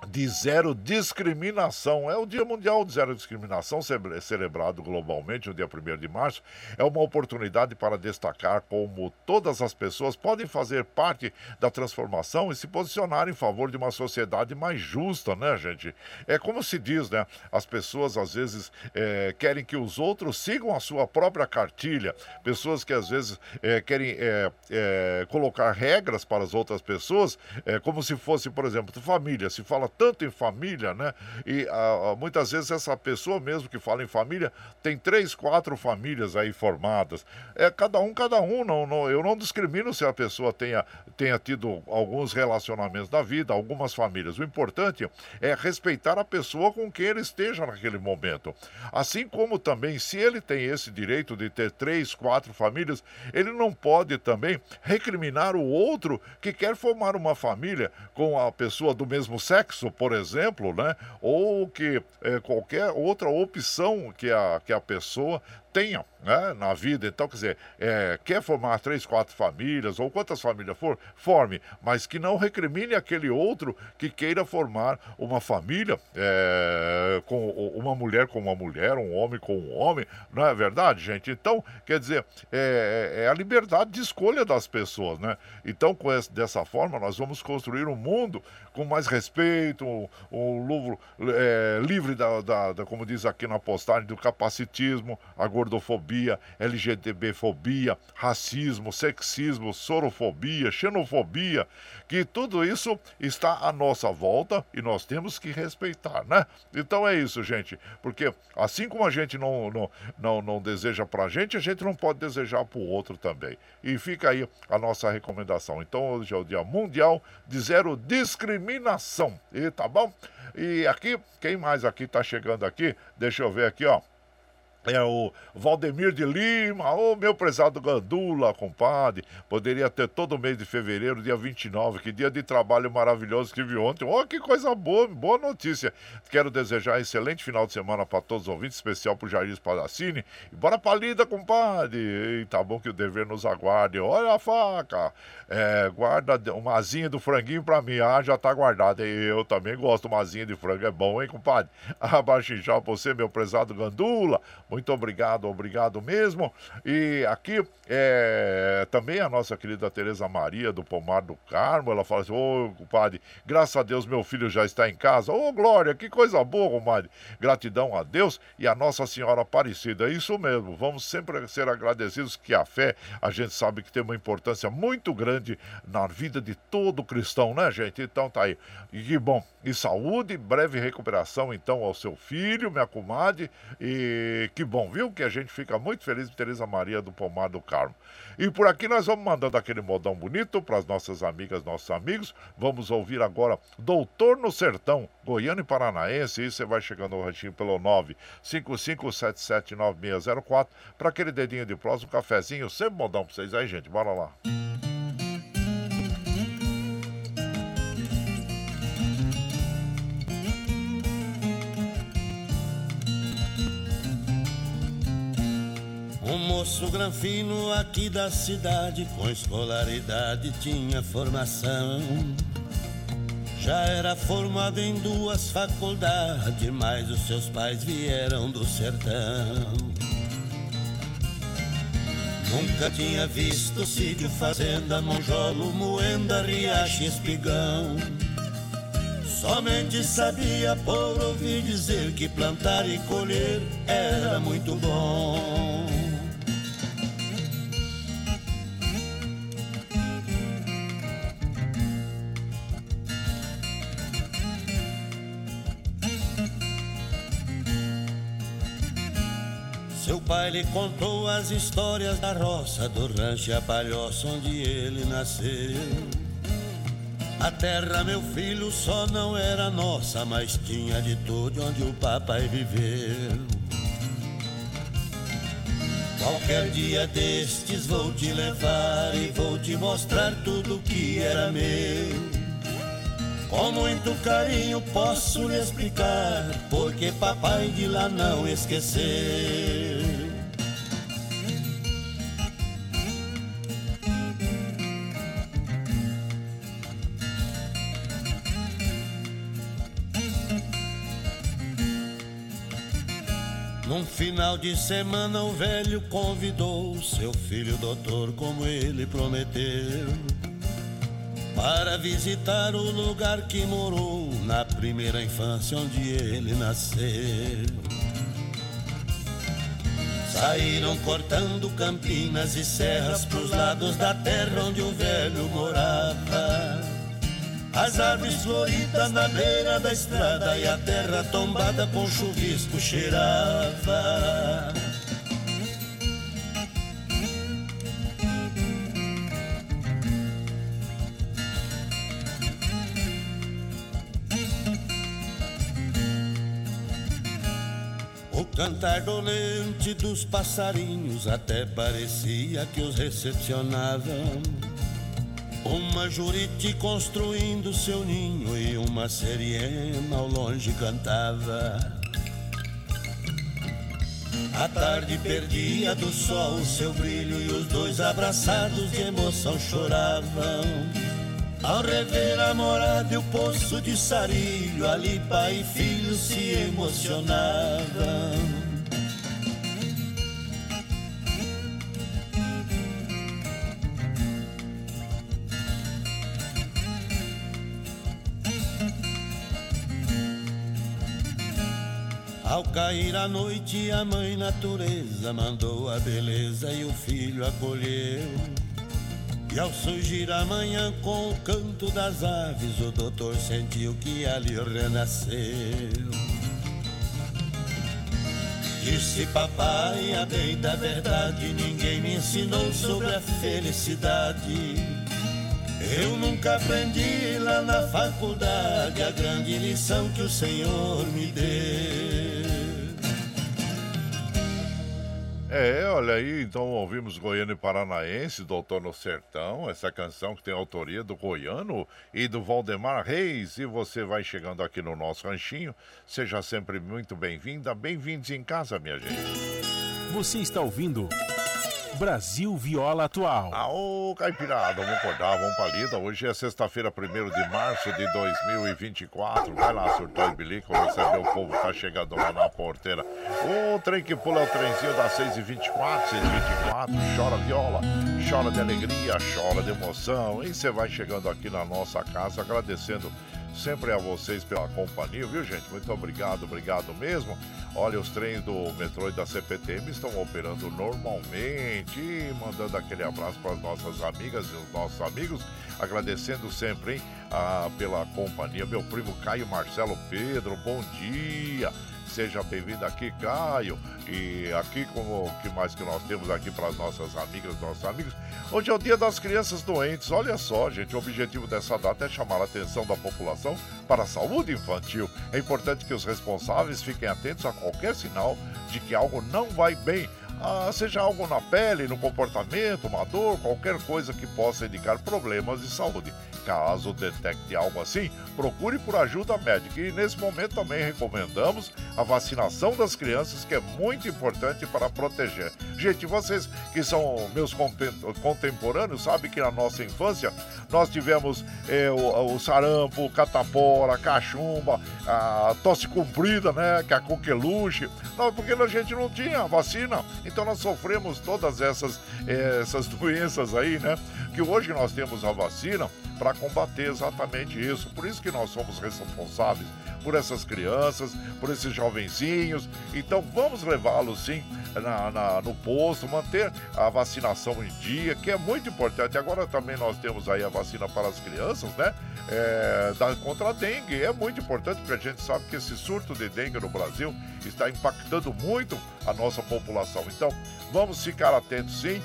de zero discriminação. É o Dia Mundial de Zero Discriminação, celebrado globalmente no dia 1 de março. É uma oportunidade para destacar como todas as pessoas podem fazer parte da transformação e se posicionar em favor de uma sociedade mais justa, né, gente? É como se diz, né? As pessoas às vezes é, querem que os outros sigam a sua própria cartilha. Pessoas que às vezes é, querem é, colocar regras para as outras pessoas, como se fosse, por exemplo, família. Se fala tanto em família, né? E ah, muitas vezes essa pessoa mesmo que fala em família tem três, quatro famílias aí formadas. É cada um, cada um. Não, não, eu não discrimino se a pessoa tenha, tenha tido alguns relacionamentos na vida, algumas famílias. O importante é respeitar a pessoa com quem ele esteja naquele momento. Assim como também, se ele tem esse direito de ter três, quatro famílias, ele não pode também recriminar o outro que quer formar uma família com a pessoa do mesmo sexo sexo, por exemplo, né? ou que é, qualquer outra opção que a, que a pessoa tenha né, na vida. Então, quer dizer, é, quer formar três, quatro famílias, ou quantas famílias for, forme, mas que não recrimine aquele outro que queira formar uma família é, com uma mulher com uma mulher, um homem com um homem, não é verdade, gente? Então, quer dizer, é, é, é a liberdade de escolha das pessoas, né? Então, essa, dessa forma, nós vamos construir um mundo com mais respeito, um, um é, livre da, da, da, como diz aqui na postagem, do capacitismo, a gordofobia, LGTB-fobia, racismo, sexismo, sorofobia, xenofobia, que tudo isso está à nossa volta e nós temos que respeitar, né? Então é isso, gente, porque assim como a gente não, não, não, não deseja pra gente, a gente não pode desejar pro outro também. E fica aí a nossa recomendação. Então hoje é o Dia Mundial de Zero Discriminação. E tá bom? E aqui, quem mais aqui tá chegando aqui? Deixa eu ver aqui, ó. É o Valdemir de Lima, ô meu prezado Gandula, compadre. Poderia ter todo mês de fevereiro, dia 29, que dia de trabalho maravilhoso que vi ontem. Oh, que coisa boa, boa notícia. Quero desejar um excelente final de semana para todos os ouvintes, especial pro Jair Spadassini. E bora pra lida, compadre. Tá bom que o dever nos aguarde. Olha a faca. É, guarda uma asinha do franguinho pra mim. Ah, já tá guardada. Eu também gosto. Uma asinha de frango é bom, hein, compadre? Abaixo já pra você, meu prezado Gandula. Muito obrigado, obrigado mesmo. E aqui é, também a nossa querida Tereza Maria do Pomar do Carmo, ela fala assim: Ô, compadre, graças a Deus meu filho já está em casa. Ô, Glória, que coisa boa, compadre. Gratidão a Deus e a Nossa Senhora Aparecida. É isso mesmo, vamos sempre ser agradecidos que a fé, a gente sabe que tem uma importância muito grande na vida de todo cristão, né, gente? Então tá aí. E que bom. E saúde, breve recuperação então ao seu filho, minha comadre. E que bom, viu? Que a gente fica muito feliz de Tereza Maria do Pomar do Carmo. E por aqui nós vamos mandando aquele modão bonito para as nossas amigas, nossos amigos. Vamos ouvir agora Doutor no Sertão, Goiano e Paranaense. E você vai chegando no ranchinho pelo 955779604 para aquele dedinho de próximo, um cafezinho. Sempre modão para vocês aí, gente. Bora lá. Música moço granfino aqui da cidade, com escolaridade tinha formação. Já era formado em duas faculdades, mas os seus pais vieram do sertão. Nunca tinha visto sítio, fazenda, monjolo, moenda, riacho, espigão. Somente sabia por ouvir dizer que plantar e colher era muito bom. Seu pai lhe contou as histórias da roça, do rancho e a palhoça onde ele nasceu. A terra, meu filho, só não era nossa, mas tinha de tudo onde o papai viveu. Qualquer dia destes vou te levar e vou te mostrar tudo que era meu. Com muito carinho posso lhe explicar, porque papai de lá não esqueceu. Num final de semana o velho convidou seu filho doutor como ele prometeu para visitar o lugar que morou na primeira infância onde ele nasceu. Saíram cortando campinas e serras pros lados da terra onde o velho morava. As árvores floridas na beira da estrada e a terra tombada com chuvisco cheirava. Cantar dolente dos passarinhos até parecia que os recepcionavam. Uma jurite construindo seu ninho e uma seriena ao longe cantava. A tarde perdia do sol seu brilho e os dois abraçados de emoção choravam. Ao rever a morada e o poço de sarilho, ali pai e filho se emocionavam. Ao cair a noite, a mãe natureza mandou a beleza e o filho acolheu. E ao surgir a manhã com o canto das aves, o doutor sentiu que ali renasceu. Disse papai, a bem da verdade, ninguém me ensinou sobre a felicidade. Eu nunca aprendi lá na faculdade a grande lição que o Senhor me deu. É, olha aí, então ouvimos Goiano e Paranaense, Doutor no Sertão, essa canção que tem autoria do Goiano e do Valdemar Reis. E você vai chegando aqui no nosso ranchinho, seja sempre muito bem-vinda, bem-vindos em casa, minha gente. Você está ouvindo Brasil Viola Atual. Aô, Caipirada, vamos acordar, vamos pra lida. Hoje é sexta-feira, 1 de março de 2024. Vai lá, surtou e bilico, receber o povo, tá chegando lá na porteira. O trem que pula é o trenzinho das 6h24, 6h24. Chora viola, chora de alegria, chora de emoção. E você vai chegando aqui na nossa casa, agradecendo sempre a vocês pela companhia, viu, gente? Muito obrigado, obrigado mesmo. Olha, os trens do metrô e da CPTM estão operando normalmente, mandando aquele abraço para as nossas amigas e os nossos amigos, agradecendo sempre, hein, a, pela companhia. Meu primo Caio Marcelo Pedro, bom dia. Seja bem-vindo aqui, Caio. E aqui, como o que mais que nós temos aqui para as nossas amigas, nossos amigos. Hoje é o Dia das Crianças Doentes. Olha só, gente, o objetivo dessa data é chamar a atenção da população para a saúde infantil. É importante que os responsáveis fiquem atentos a qualquer sinal de que algo não vai bem. Ah, seja algo na pele, no comportamento, uma dor, qualquer coisa que possa indicar problemas de saúde. Caso detecte algo assim, procure por ajuda médica. E nesse momento também recomendamos a vacinação das crianças, que é muito importante para proteger. Gente, vocês que são meus contemporâneos sabem que na nossa infância nós tivemos eh, o, o, sarampo, catapora, cachumba, a tosse comprida, né, que é a coqueluche. Não, porque a gente não tinha vacina. Então nós sofremos todas essas, eh, essas doenças aí, né? Que hoje nós temos a vacina para combater exatamente isso. Por isso que nós somos responsáveis por essas crianças, por esses jovenzinhos. Então vamos levá-los sim na, na, no posto, manter a vacinação em dia, que é muito importante. Agora também nós temos aí a vacina para as crianças, né? É, da, contra a dengue. É muito importante porque a gente sabe que esse surto de dengue no Brasil está impactando muito a nossa população. Então, vamos ficar atentos sim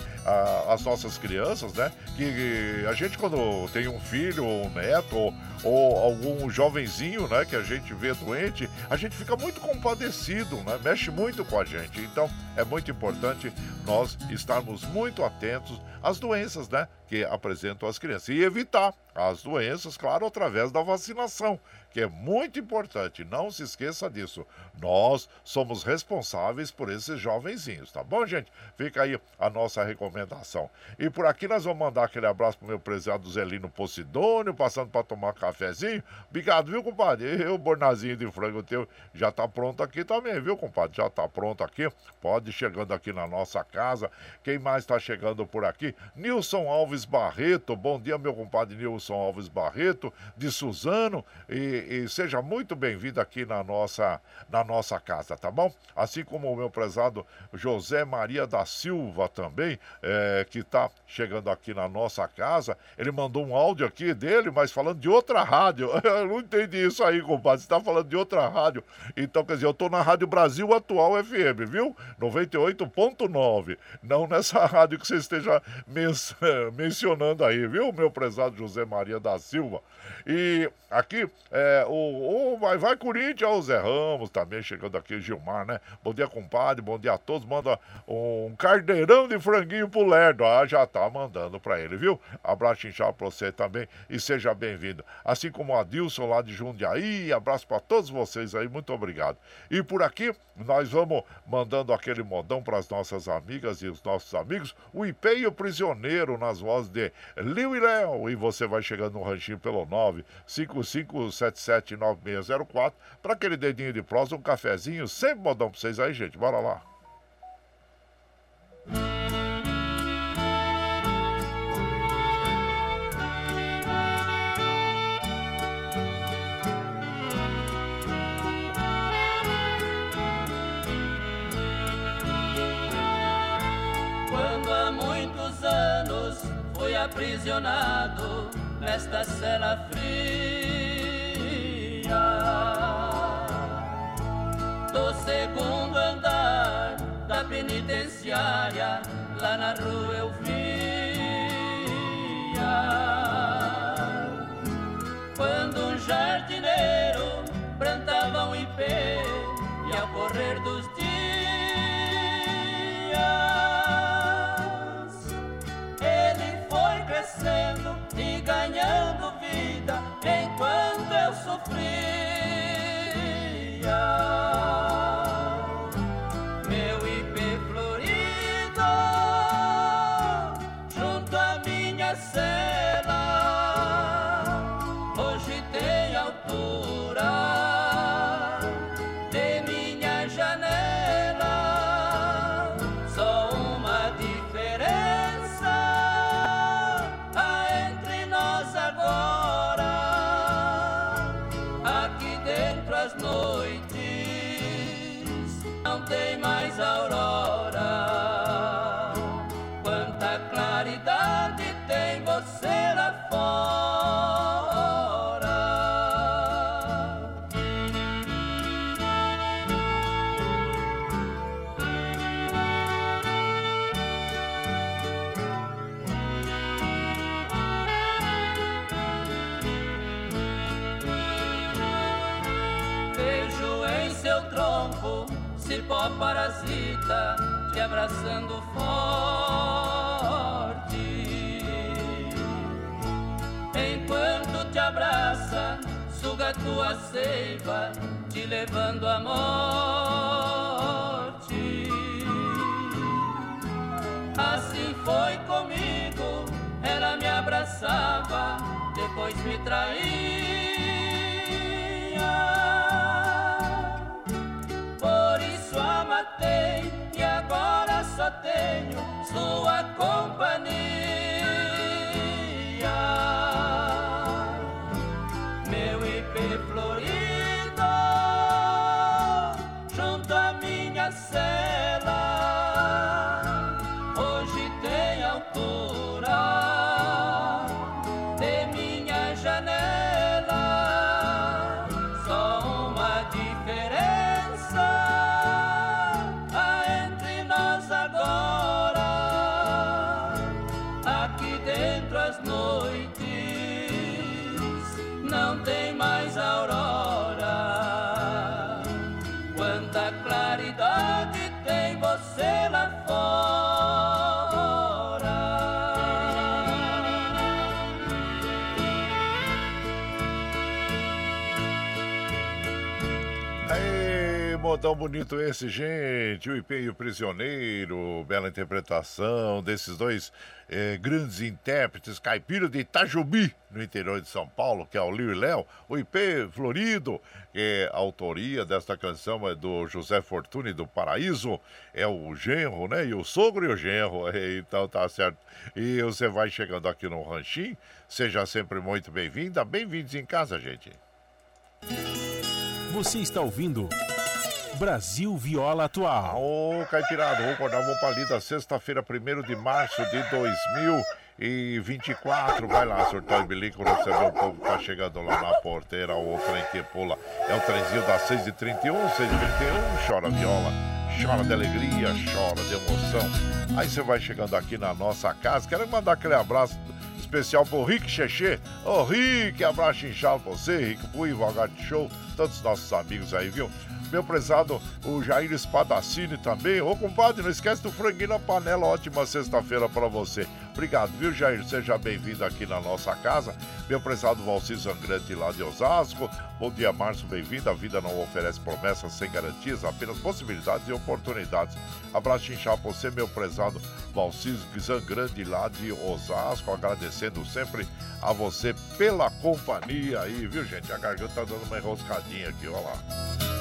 às nossas crianças, né? Que a gente, quando tem um filho ou um neto ou, ou algum jovenzinho, né, que a gente vê doente, a gente fica muito compadecido, né? Mexe muito com a gente. Então, é muito importante nós estarmos muito atentos às doenças, né, que apresentam as crianças e evitar as doenças, claro, através da vacinação que é muito importante. Não se esqueça disso. Nós somos responsáveis por esses jovenzinhos, tá bom, gente? Fica aí a nossa recomendação. E por aqui nós vamos mandar aquele abraço pro meu prezado Zelino Posidônio, passando para tomar um cafezinho. Obrigado, viu, compadre? E o bornazinho de frango teu já tá pronto aqui também, viu, compadre? Já tá pronto aqui. Pode ir chegando aqui na nossa casa. Quem mais tá chegando por aqui? Nilson Alves Barreto. Bom dia, meu compadre Nilson Alves Barreto, de Suzano. E e, seja muito bem-vindo aqui na nossa, na nossa casa, tá bom? Assim como o meu prezado José Maria da Silva também, é, que está chegando aqui na nossa casa. Ele mandou um áudio aqui dele, mas falando de outra rádio. Eu não entendi isso aí, compadre. Você está falando de outra rádio. Então, quer dizer, eu estou na Rádio Brasil Atual FM, viu? 98.9. Não nessa rádio que você esteja men mencionando aí, viu, meu prezado José Maria da Silva. E aqui, é, o, o vai, vai Corinthians, o Zé Ramos também chegando aqui, Gilmar, né? Bom dia, compadre, bom dia a todos. Manda um carneirão de franguinho pro Lerdo. Ah, já tá mandando pra ele, viu? Abraço inchado pra você também e seja bem-vindo. Assim como o Adilson lá de Jundiaí, abraço pra todos vocês aí, muito obrigado. E por aqui, nós vamos mandando aquele modão pras nossas amigas e os nossos amigos, o IP e o Prisioneiro nas vozes de Liu e Léo. E você vai chegando no ranchinho pelo 9 955779604 para aquele dedinho de prosa, um cafezinho, sempre modão para vocês aí, gente. Bora lá. Aprisionado nesta cela fria Spirit. Tua seiva, te levando à morte. Assim foi comigo, ela me abraçava, depois me traía. Tão bonito esse, gente. O IP e o Prisioneiro, bela interpretação desses dois eh, grandes intérpretes, caipira de Itajubi, no interior de São Paulo, que é o Liu e Léo. O IP Florido, é a autoria desta canção é do José Fortune do Paraíso, é o genro, né? E o sogro e o genro, então tá certo. E você vai chegando aqui no Ranchinho, seja sempre muito bem-vinda. Bem-vindos em casa, gente. Você está ouvindo. Brasil Viola Atual. Ô, Caipirada, vou acordar, vou pra lida sexta-feira, 1 de março de 2024. Vai lá, surtar o bilico, receber o povo que tá chegando lá na porteira, o trem que pula. É o trenzinho das 6h31, 6h31, chora viola, chora de alegria, chora de emoção. Aí você vai chegando aqui na nossa casa, quero mandar aquele abraço especial pro Rick Cheche. Ô, Rick, abraço inchado pra você, Rick, pro Ivo Show, todos os nossos amigos aí, viu? Meu prezado, o Jair Espadacini também. Ô, compadre, não esquece do franguinho na panela. Ótima sexta-feira para você. Obrigado, viu, Jair? Seja bem-vindo aqui na nossa casa. Meu prezado Valci Zangrande lá de Osasco. Bom dia, Márcio, bem-vindo. A vida não oferece promessas sem garantias, apenas possibilidades e oportunidades. Abraço inchado pra você, meu prezado Valci Zangrande lá de Osasco. Agradecendo sempre a você pela companhia aí, viu, gente? A garganta tá dando uma enroscadinha aqui, ó lá.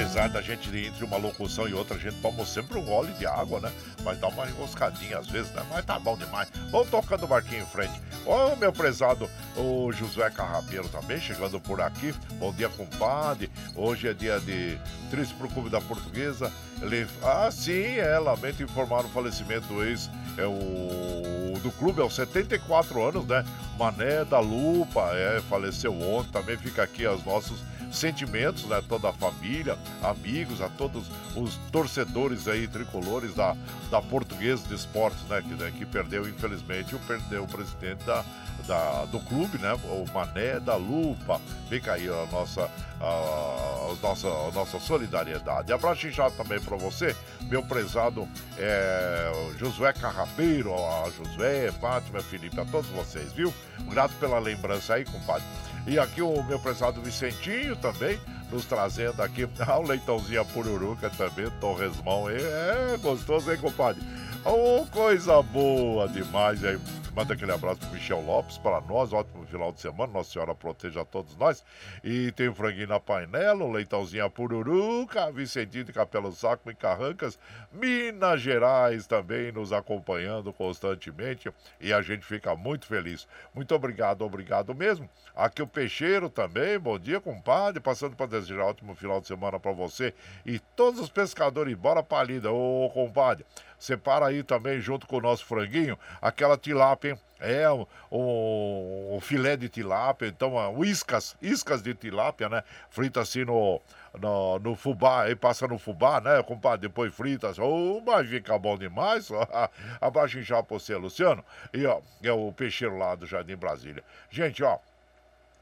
Apesar da gente entre uma locução e outra, a gente toma sempre um gole de água, né? Mas dá uma enroscadinha às vezes, né? Mas tá bom demais. Vamos tocando o barquinho em frente. Ô, meu prezado, o Josué Carrapeiro também chegando por aqui. Bom dia, compadre. Hoje é dia de triste pro Clube da Portuguesa. Ele... Ah, sim, é. Lamento informar o falecimento do ex é o do clube aos 74 anos, né? Mané da Lupa, é, faleceu ontem. Também fica aqui os nossos sentimentos, né? Toda a família, amigos, a todos os torcedores aí, tricolores da, da Portuguesa de Esportes, né? Que, né, que perdeu, infelizmente, o, perdeu o presidente da, da, do clube, né? O Mané da Lupa. Fica aí a nossa, a, a nossa, a nossa solidariedade. Abraço inchado também para você, meu prezado é, Josué Carrapeiro, a Josué, Fátima, Felipe, a todos vocês, viu? Grato pela lembrança aí, compadre. E aqui o meu prezado Vicentinho também, nos trazendo aqui ah, o leitãozinho pururuca também, torresmão. É, gostoso, hein, compadre? Oh, coisa boa demais aí. Manda aquele abraço pro Michel Lopes, para nós, ótimo final de semana, Nossa Senhora proteja todos nós. E tem o franguinho na panela, o leitãozinho a pururuca, Vicentinho de Capelo Saco em Carrancas, Minas Gerais também nos acompanhando constantemente e a gente fica muito feliz. Muito obrigado, obrigado mesmo. Aqui o Peixeiro também, bom dia, compadre, passando para desejar ótimo final de semana para você e todos os pescadores, bora palida, ô compadre. Separa aí também, junto com o nosso franguinho, aquela tilápia hein? É, o, o, o, filé de tilápia, então, o iscas, iscas de tilápia, né? Frita assim no, no, no fubá, aí passa no fubá, né, compadre? Depois frita, oh, mas fica bom demais. Abaixo já pra você, Luciano. E, ó, é o peixeiro lá do Jardim Brasília. Gente, ó,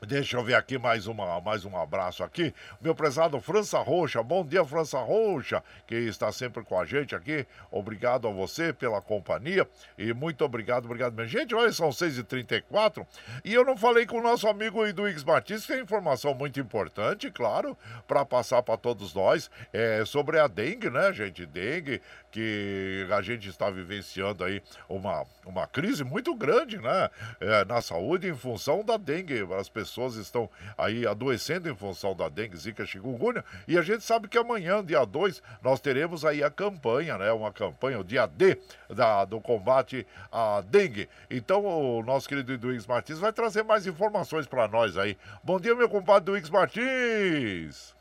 Deixa eu ver aqui mais, uma, mais um abraço aqui. Meu prezado França Roxa. Bom dia, França Roxa, que está sempre com a gente aqui. Obrigado a você pela companhia. E muito obrigado, obrigado, minha gente. Olha, são 6h34. E eu não falei com o nosso amigo Eduix Martins, que tem informação muito importante, claro, para passar para todos nós. É sobre a dengue, né, gente? Dengue, que a gente está vivenciando aí uma, uma crise muito grande, né? É, na saúde em função da dengue. As pessoas estão aí adoecendo em função da dengue, zika, chikungunya. E a gente sabe que amanhã, dia 2, nós teremos aí a campanha, né? Uma campanha, o dia D da, do combate à dengue. Então, o nosso querido Duígues Martins vai trazer mais informações para nós aí. Bom dia, meu compadre Duígues Martins!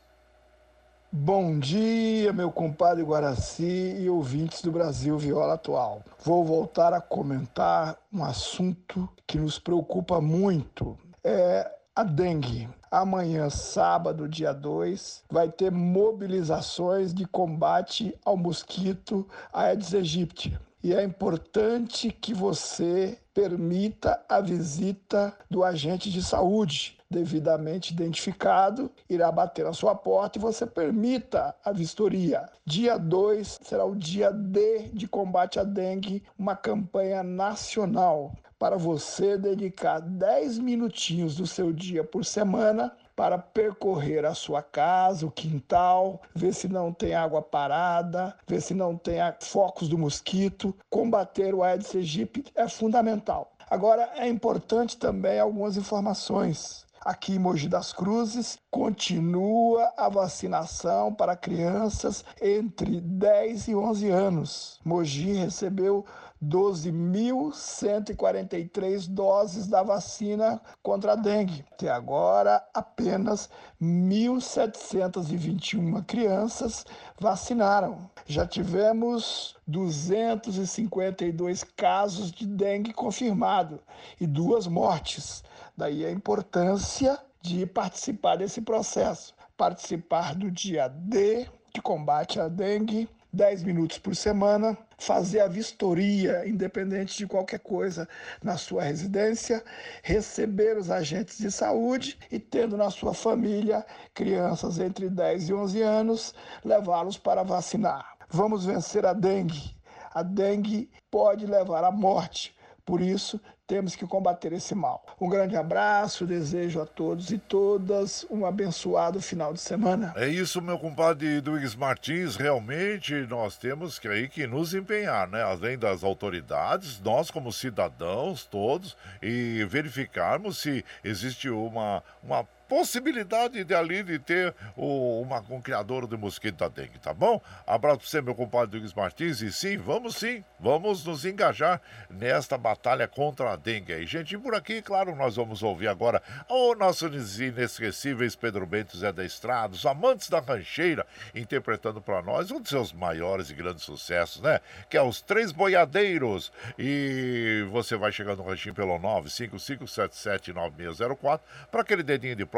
Bom dia, meu compadre Guaraci e ouvintes do Brasil Viola Atual. Vou voltar a comentar um assunto que nos preocupa muito. É a dengue. Amanhã, sábado, dia 2, vai ter mobilizações de combate ao mosquito Aedes aegypti. E é importante que você permita a visita do agente de saúde devidamente identificado, irá bater na sua porta e você permita a vistoria. Dia 2 será o dia D de combate à dengue, uma campanha nacional para você dedicar 10 minutinhos do seu dia por semana para percorrer a sua casa, o quintal, ver se não tem água parada, ver se não tem focos do mosquito. Combater o Aedes aegypti é fundamental. Agora é importante também algumas informações. Aqui em Mogi das Cruzes, continua a vacinação para crianças entre 10 e 11 anos. Mogi recebeu 12.143 doses da vacina contra a dengue. Até agora, apenas 1.721 crianças vacinaram. Já tivemos 252 casos de dengue confirmado e duas mortes. Daí a importância de participar desse processo, participar do dia D de combate à dengue 10 minutos por semana, fazer a vistoria, independente de qualquer coisa, na sua residência, receber os agentes de saúde e, tendo na sua família crianças entre 10 e 11 anos, levá-los para vacinar. Vamos vencer a dengue. A dengue pode levar à morte. Por isso, temos que combater esse mal. Um grande abraço, desejo a todos e todas um abençoado final de semana. É isso, meu compadre Duígues Martins. Realmente nós temos que aí que nos empenhar, né? Além das autoridades, nós como cidadãos todos e verificarmos se existe uma, uma possibilidade de ali de ter o, uma, um criador de mosquito da dengue, tá bom? Abraço para você, meu compadre Luiz Martins, e sim, vamos sim, vamos nos engajar nesta batalha contra a dengue aí. Gente, e por aqui, claro, nós vamos ouvir agora o nosso inesquecíveis Pedro Bento Zé da Estrada, os amantes da rancheira, interpretando para nós um dos seus maiores e grandes sucessos, né? Que é os Três Boiadeiros. E você vai chegando no ranchinho pelo 955779604 para aquele dedinho de prova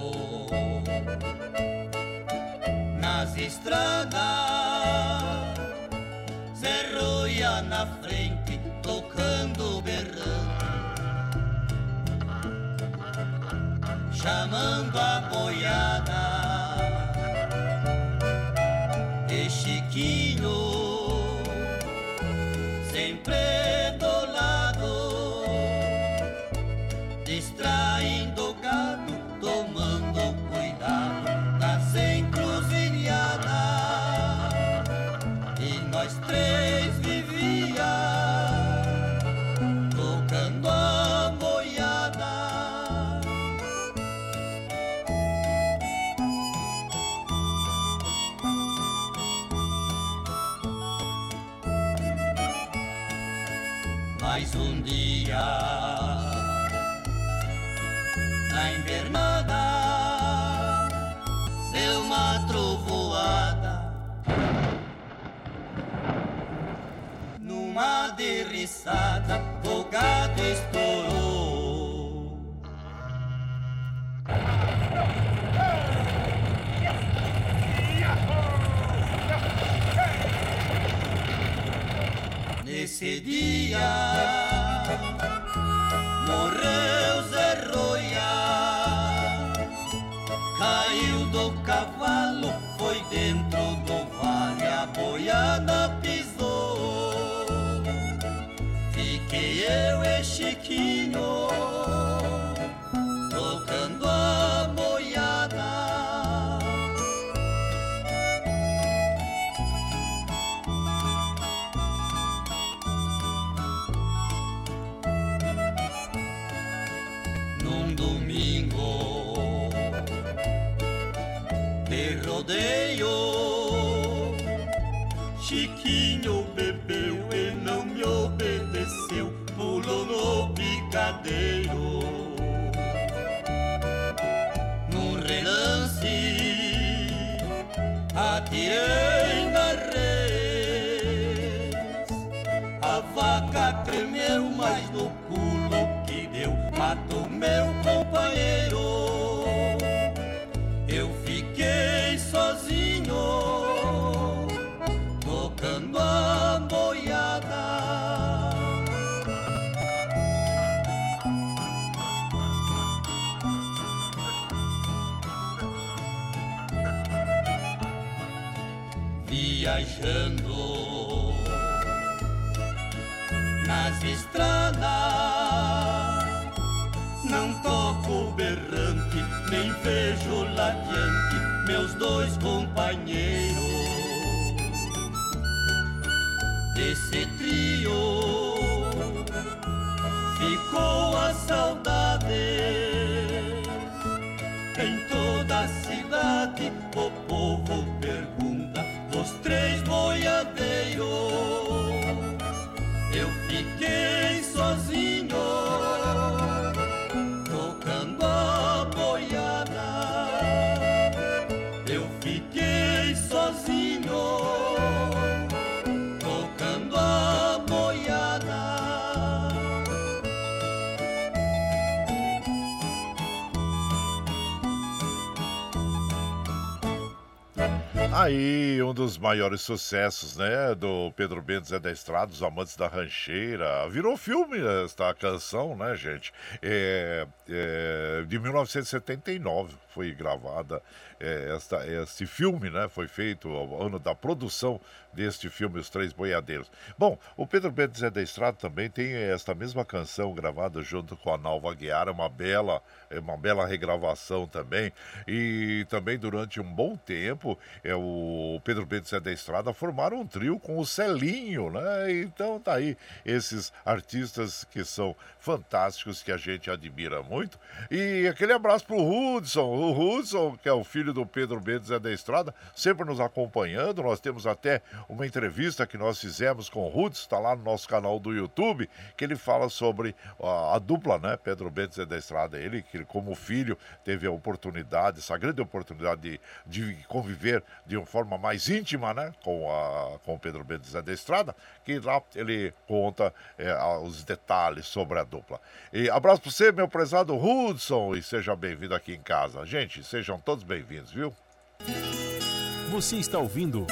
Zé Roia na frente, tocando berrando. chamando a boiada. E Chiquinho sempre do lado, distraindo Nesse dia vejo lá adiante meus dois companheiros. Desse trio ficou a saudade. Em toda a cidade o povo pergunta os três boiadeiros. Eu fiquei Aí, um dos maiores sucessos, né, do Pedro Bento Zé da Estrada, Os Amantes da Rancheira. Virou filme esta canção, né, gente? É, é, de 1979 foi gravada é, esta, este filme, né? Foi feito ao ano da produção deste filme, Os Três Boiadeiros. Bom, o Pedro Bento Zé da Estrada também tem esta mesma canção gravada junto com a Nalva Guiara, uma bela, é uma bela regravação também. E também durante um bom tempo, é, o Pedro Bento Zé da Estrada formaram um trio com o Celinho, né? Então tá aí esses artistas que são fantásticos, que a gente admira muito. E aquele abraço pro Hudson, o Hudson, que é o filho do Pedro Zé da Estrada, sempre nos acompanhando. Nós temos até uma entrevista que nós fizemos com o Hudson, está lá no nosso canal do YouTube, que ele fala sobre a, a dupla, né? Pedro Zé da Estrada. Ele, que como filho, teve a oportunidade, essa grande oportunidade de, de conviver de uma forma mais íntima, né? Com, a, com o Pedro Zé da Estrada, que lá ele conta é, os detalhes sobre a dupla. E abraço para você, meu prezado Hudson, e seja bem-vindo aqui em casa. Gente, sejam todos bem-vindos, viu? Você está ouvindo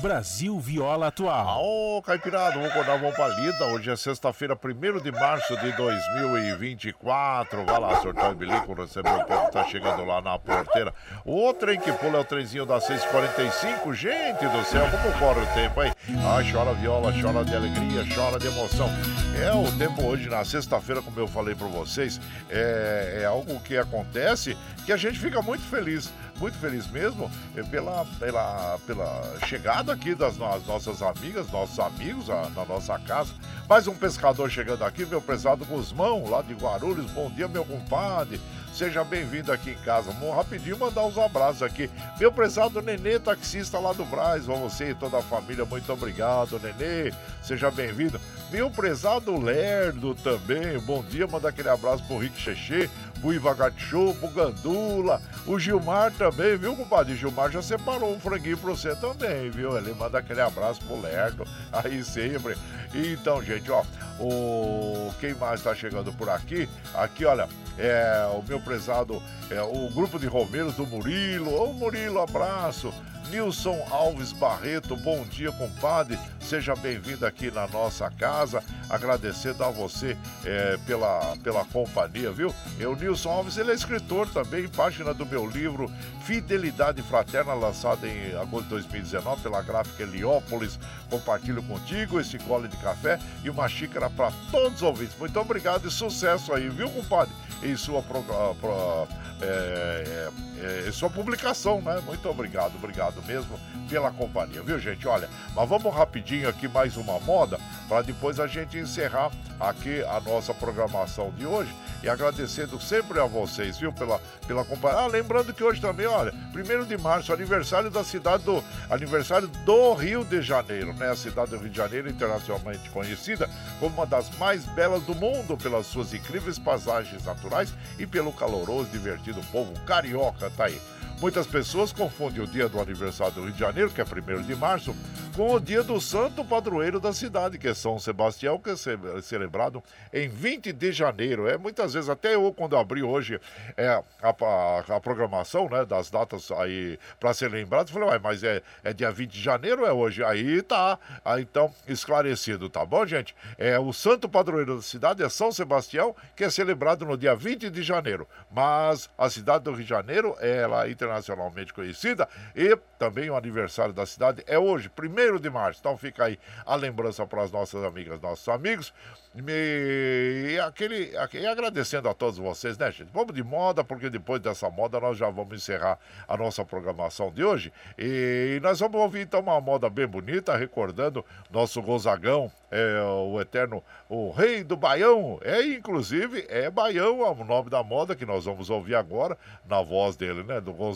Brasil Viola Atual. Ô, Caipirada, vamos acordar mão lida. Hoje é sexta-feira, 1 de março de 2024. Vai lá, sorteio o bilico, recebeu o povo, tá chegando lá na porteira. O trem que pula é o trenzinho da 645. Gente do céu, como corre o tempo, hein? Ah, chora viola, chora de alegria, chora de emoção. É o tempo hoje, na sexta-feira, como eu falei pra vocês, é, é algo que acontece que a gente fica muito feliz muito feliz mesmo eh, pela, pela, pela chegada aqui das nossas amigas, nossos amigos a, na nossa casa. Mais um pescador chegando aqui, meu prezado Guzmão, lá de Guarulhos. Bom dia, meu compadre. Seja bem-vindo aqui em casa. Vamos rapidinho mandar uns abraços aqui. Meu prezado Nenê, taxista lá do Braz. A você e toda a família, muito obrigado, Nenê. Seja bem-vindo. Meu prezado Lerdo também. Bom dia, manda aquele abraço pro Rick Xexê, pro Iva Gatchou, pro Gandula, o Gilmar também, viu, compadre? Gilmar já separou um franguinho pra você também, viu? Ele manda aquele abraço pro Lerdo, aí sempre. Então, gente, ó, o quem mais tá chegando por aqui? Aqui, olha, é o meu prezado, é o grupo de Romeiros do Murilo. Ô, Murilo, abraço. Nilson Alves Barreto, bom dia, compadre. Seja bem-vindo aqui na nossa casa. Agradecendo a você é, pela, pela companhia, viu? Eu, Nilson Alves, ele é escritor também, página do meu livro Fidelidade Fraterna, lançado em agosto de 2019 pela gráfica Heliópolis. Compartilho contigo esse gole de café e uma xícara para todos os ouvintes. Muito obrigado e sucesso aí, viu, compadre? Em sua, pro, pro, é, é, é, sua publicação, né? Muito obrigado, obrigado mesmo pela companhia, viu, gente? Olha, mas vamos rapidinho aqui mais uma moda para depois a gente encerrar aqui a nossa programação de hoje e agradecendo sempre a vocês, viu, pela, pela companhia. Ah, lembrando que hoje também, olha, 1 de março, aniversário da cidade do aniversário do Rio de Janeiro, né? A cidade do Rio de Janeiro, internacionalmente conhecida como uma das mais belas do mundo pelas suas incríveis paisagens naturais e pelo caloroso, divertido povo carioca, tá aí. Muitas pessoas confundem o dia do aniversário do Rio de Janeiro, que é 1 de março, com o dia do santo padroeiro da cidade, que é São Sebastião, que é celebrado em 20 de janeiro. É muitas vezes, até eu, quando abri hoje é, a, a, a programação né, das datas aí para ser lembrado, falei, Ué, mas é, é dia 20 de janeiro ou é hoje? Aí tá, aí, então esclarecido, tá bom, gente? É o santo padroeiro da cidade é São Sebastião, que é celebrado no dia 20 de janeiro. Mas a cidade do Rio de Janeiro, ela é internacionalmente conhecida e também o aniversário da cidade é hoje, 1 de março. Então fica aí a lembrança para as nossas amigas, nossos amigos. E, aquele, e agradecendo a todos vocês, né, gente? Vamos de moda, porque depois dessa moda nós já vamos encerrar a nossa programação de hoje. E nós vamos ouvir então uma moda bem bonita, recordando nosso Gonzagão, é, o eterno, o rei do Baião. É, inclusive, é Baião, é o nome da moda que nós vamos ouvir agora, na voz dele, né, do Gonzagão.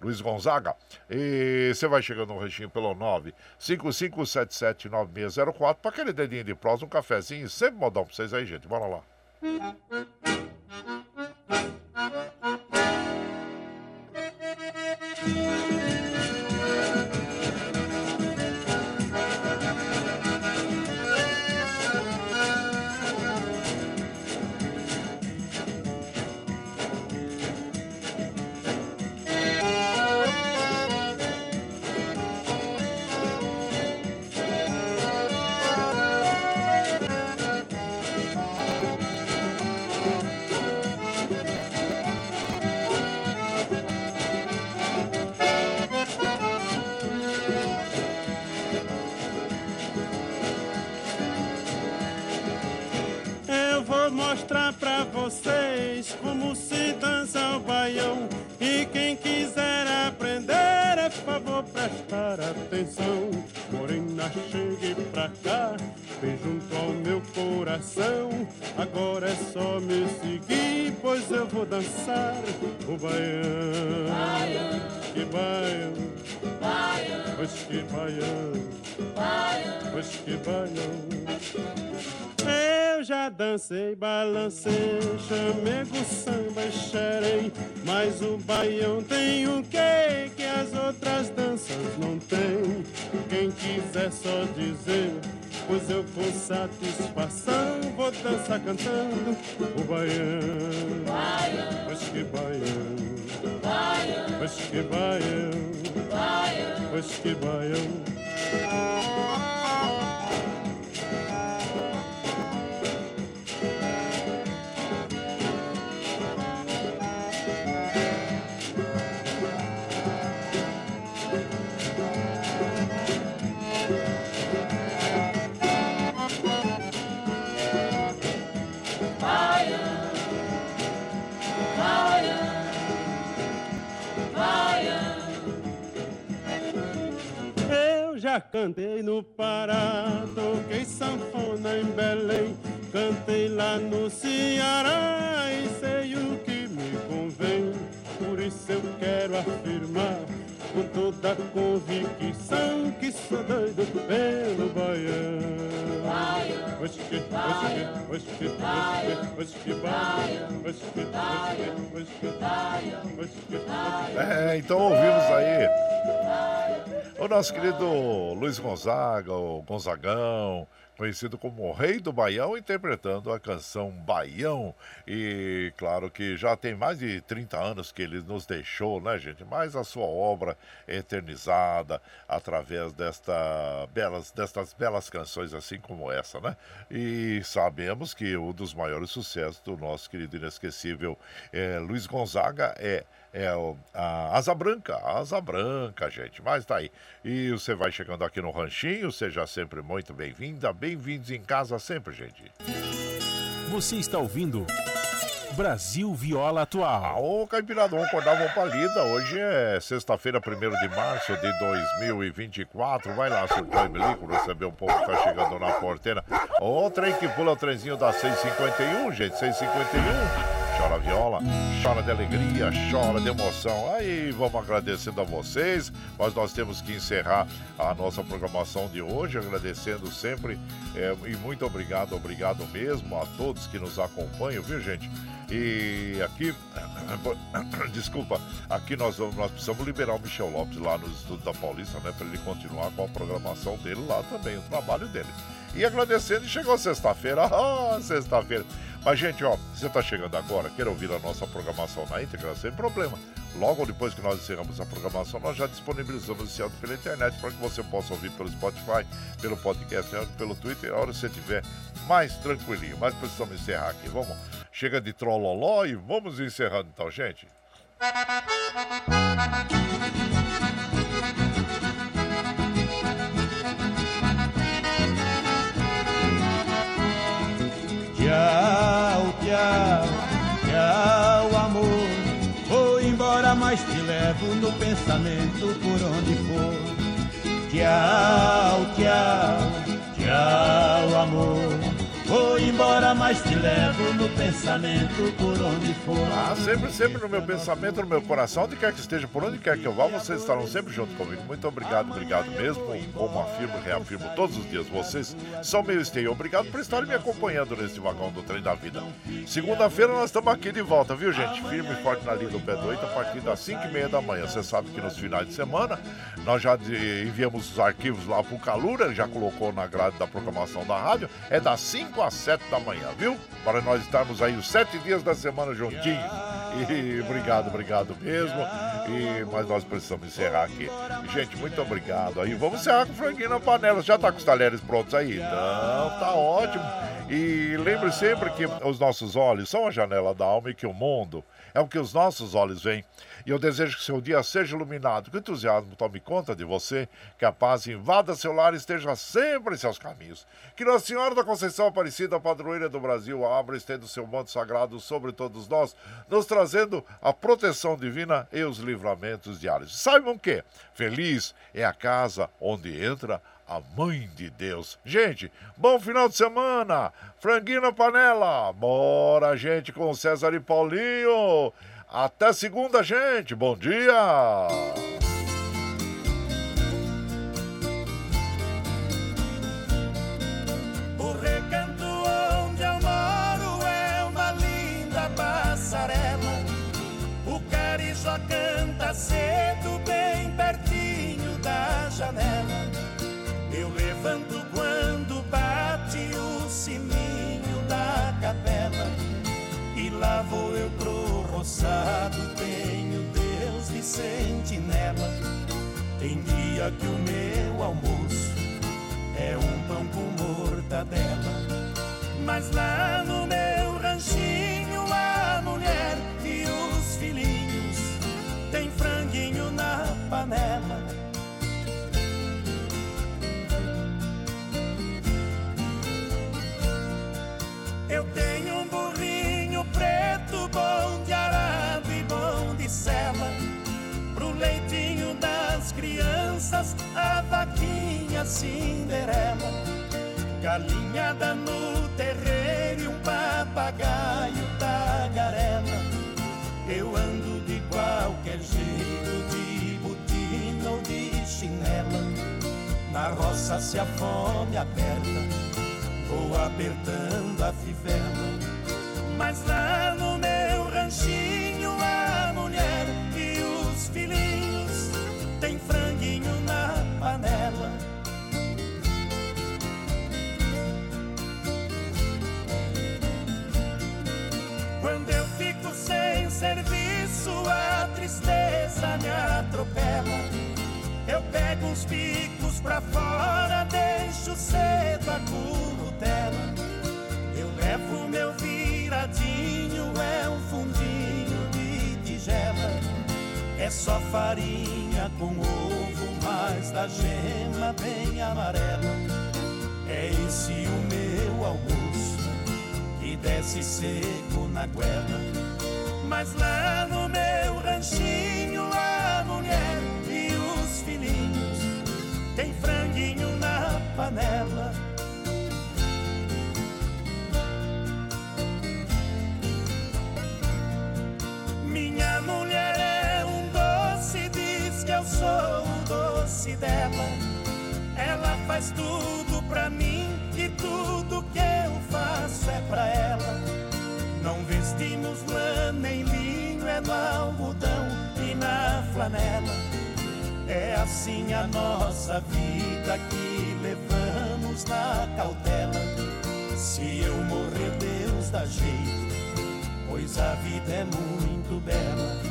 Luiz Gonzaga. E você vai chegando no renchinho pelo 955779604 para aquele dedinho de prosa, um cafezinho, sempre modão para vocês aí, gente. Bora lá. mostrar pra vocês como se dança o baião. E quem quiser aprender, é favor prestar atenção. Morena, chegue pra cá, vem junto ao meu coração. Agora é só me seguir, pois eu vou dançar o baião. Que baião, baião. pois que baião, baião. Que baião dancei, balancei, chamego, samba e xerei. Mas o baião tem o que que as outras danças não têm? Quem quiser só dizer, pois eu com satisfação vou dançar cantando o baião. Baião, pois que baião, baião, pois que baião pois que baião. Cantei no Pará, toquei sanfona em Belém, cantei lá no Ceará e sei o que me convém. Por isso eu quero afirmar com toda convicção que sou doido pelo baiano. É, então ouvimos aí o nosso querido Luiz Gonzaga, o Gonzagão, conhecido como o Rei do Baião, interpretando a canção Baião. E claro que já tem mais de 30 anos que ele nos deixou, né, gente? Mas a sua obra é eternizada através desta belas, destas belas canções, assim como essa, né? E sabemos que um dos maiores sucessos do nosso querido inesquecível é, Luiz Gonzaga é é a Asa Branca, a Asa Branca, gente. Mas tá aí. E você vai chegando aqui no Ranchinho, seja sempre muito bem-vinda. Bem-vindos em casa sempre, gente. Você está ouvindo Brasil Viola Atual. Ô, Caipirada, vamos acordar, vamos pra lida. Hoje é sexta-feira, 1 de março de 2024. Vai lá, surtou e bilico, receber um pouco que tá chegando na porteira. Ô, trem que pula o trenzinho da 651, gente, 651 chora viola, chora de alegria, chora de emoção. Aí vamos agradecendo a vocês, mas nós temos que encerrar a nossa programação de hoje, agradecendo sempre é, e muito obrigado, obrigado mesmo a todos que nos acompanham, viu gente? E aqui, desculpa, aqui nós, vamos, nós precisamos liberar o Michel Lopes lá no Estudo da Paulista, né? Para ele continuar com a programação dele lá também, o trabalho dele. E agradecendo, chegou sexta-feira, ah, sexta-feira. Mas, gente, ó, você está chegando agora, quer ouvir a nossa programação na íntegra, sem problema. Logo depois que nós encerramos a programação, nós já disponibilizamos esse áudio pela internet para que você possa ouvir pelo Spotify, pelo podcast, pelo Twitter, a hora que você estiver mais tranquilinho. Mas precisamos encerrar aqui. Vamos, chega de trololó e vamos encerrando então, gente. Tchau, tchau, tchau, amor. Vou embora, mas te levo no pensamento por onde for. Tchau, tchau, tchau, amor. Vou embora, mas te levo no pensamento por onde for. Ah, sempre, sempre no meu pensamento, no meu coração, onde quer que esteja, por onde quer que eu vá, vocês estarão sempre junto comigo. Muito obrigado, obrigado mesmo. Como afirmo, reafirmo todos os dias, vocês são meu esteio. Obrigado por estarem me acompanhando nesse vagão do trem da vida. Segunda-feira nós estamos aqui de volta, viu, gente? Firme e forte na linha do pé do 8 a partir das 5 e meia da manhã. Você sabe que nos finais de semana nós já enviamos os arquivos lá pro Calura, já colocou na grade da programação da rádio. É das 5 5 às 7 da manhã, viu? Para nós estarmos aí os sete dias da semana juntinhos. E obrigado, obrigado mesmo. E, mas nós precisamos encerrar aqui. Gente, muito obrigado aí. Vamos encerrar com o franguinho na panela. Já tá com os talheres prontos aí? Não, tá ótimo. E lembre sempre que os nossos olhos são a janela da alma e que o mundo é o que os nossos olhos veem. E eu desejo que seu dia seja iluminado, que o entusiasmo tome conta de você, que a paz invada seu lar e esteja sempre em seus caminhos. Que Nossa Senhora da Conceição Aparecida, padroeira do Brasil, abra e estenda o seu manto sagrado sobre todos nós, nos trazendo a proteção divina e os livramentos diários. Saibam que feliz é a casa onde entra a mãe de Deus. Gente, bom final de semana! Franguinho na panela! Bora, gente, com César e Paulinho! Até segunda, gente. Bom dia. O recanto onde eu moro é uma linda passarela. O carijó canta cedo, bem pertinho da janela. Que o meu almoço é um pão com mortadela. Mas lá Galinhada no terreiro e um papagaio tagarela. Eu ando de qualquer jeito, de botina ou de chinela. Na roça se a fome aperta Vou apertando a fivela Mas lá Uns picos pra fora Deixo cedo a curva tela. Eu levo meu viradinho, é um fundinho de tigela. É só farinha com ovo, mais da gema bem amarela. É esse o meu almoço, que desce seco na goela. Mas lá no meu ranchinho, panela Minha mulher é um doce, diz que eu sou o doce dela. Ela faz tudo pra mim e tudo que eu faço é pra ela. Não vestimos lã nem linho, é no algodão e na flanela. É assim a nossa vida que levamos na cautela. Se eu morrer, Deus dá jeito pois a vida é muito bela.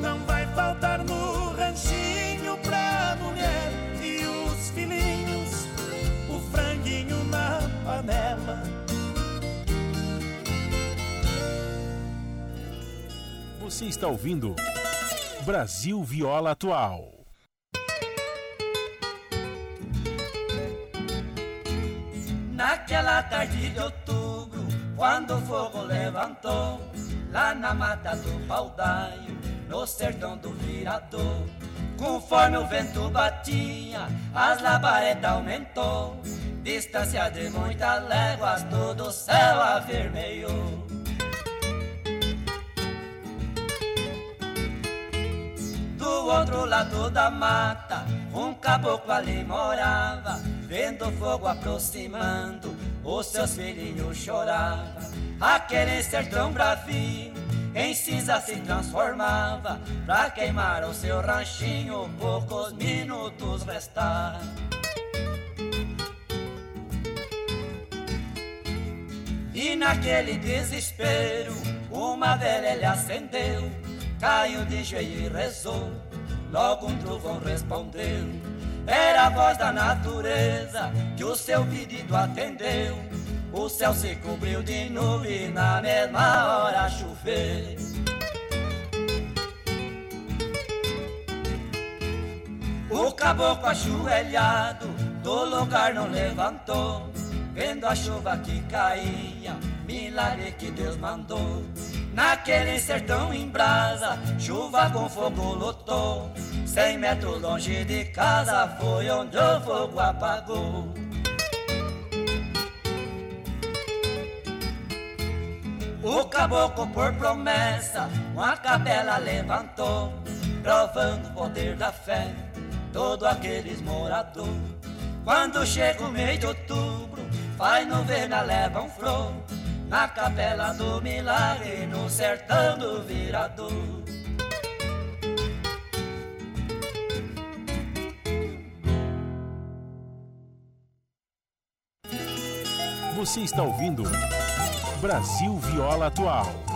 Não vai faltar no ranchinho pra mulher e os filhinhos, o franguinho na panela. Você está ouvindo Brasil Viola Atual. Naquela tarde de outubro, quando o fogo levantou, lá na mata do baldaio, no sertão do virador. Conforme o vento batia, as labaredas aumentou. Distância de muitas léguas, todo o céu avermelhou. Do outro lado da mata, um caboclo ali morava, vendo fogo aproximando, os seus filhinhos choravam. Aquele sertão bravio em cinza se transformava, pra queimar o seu ranchinho, poucos minutos restavam. E naquele desespero, uma velha acendeu, caiu de joelho e rezou. Logo um trovão respondeu, era a voz da natureza que o seu pedido atendeu. O céu se cobriu de nuvem e na mesma hora choveu. O caboclo ajoelhado do lugar não levantou, vendo a chuva que caía, milagre que Deus mandou. Naquele sertão em brasa, chuva com fogo lutou. Cem metros longe de casa foi onde o fogo apagou. O caboclo por promessa, uma capela levantou, provando o poder da fé, todo aqueles morador. Quando chega o mês de outubro, vai novena, leva um flor, na capela do milagre, no sertão do virador. Você está ouvindo Brasil Viola Atual.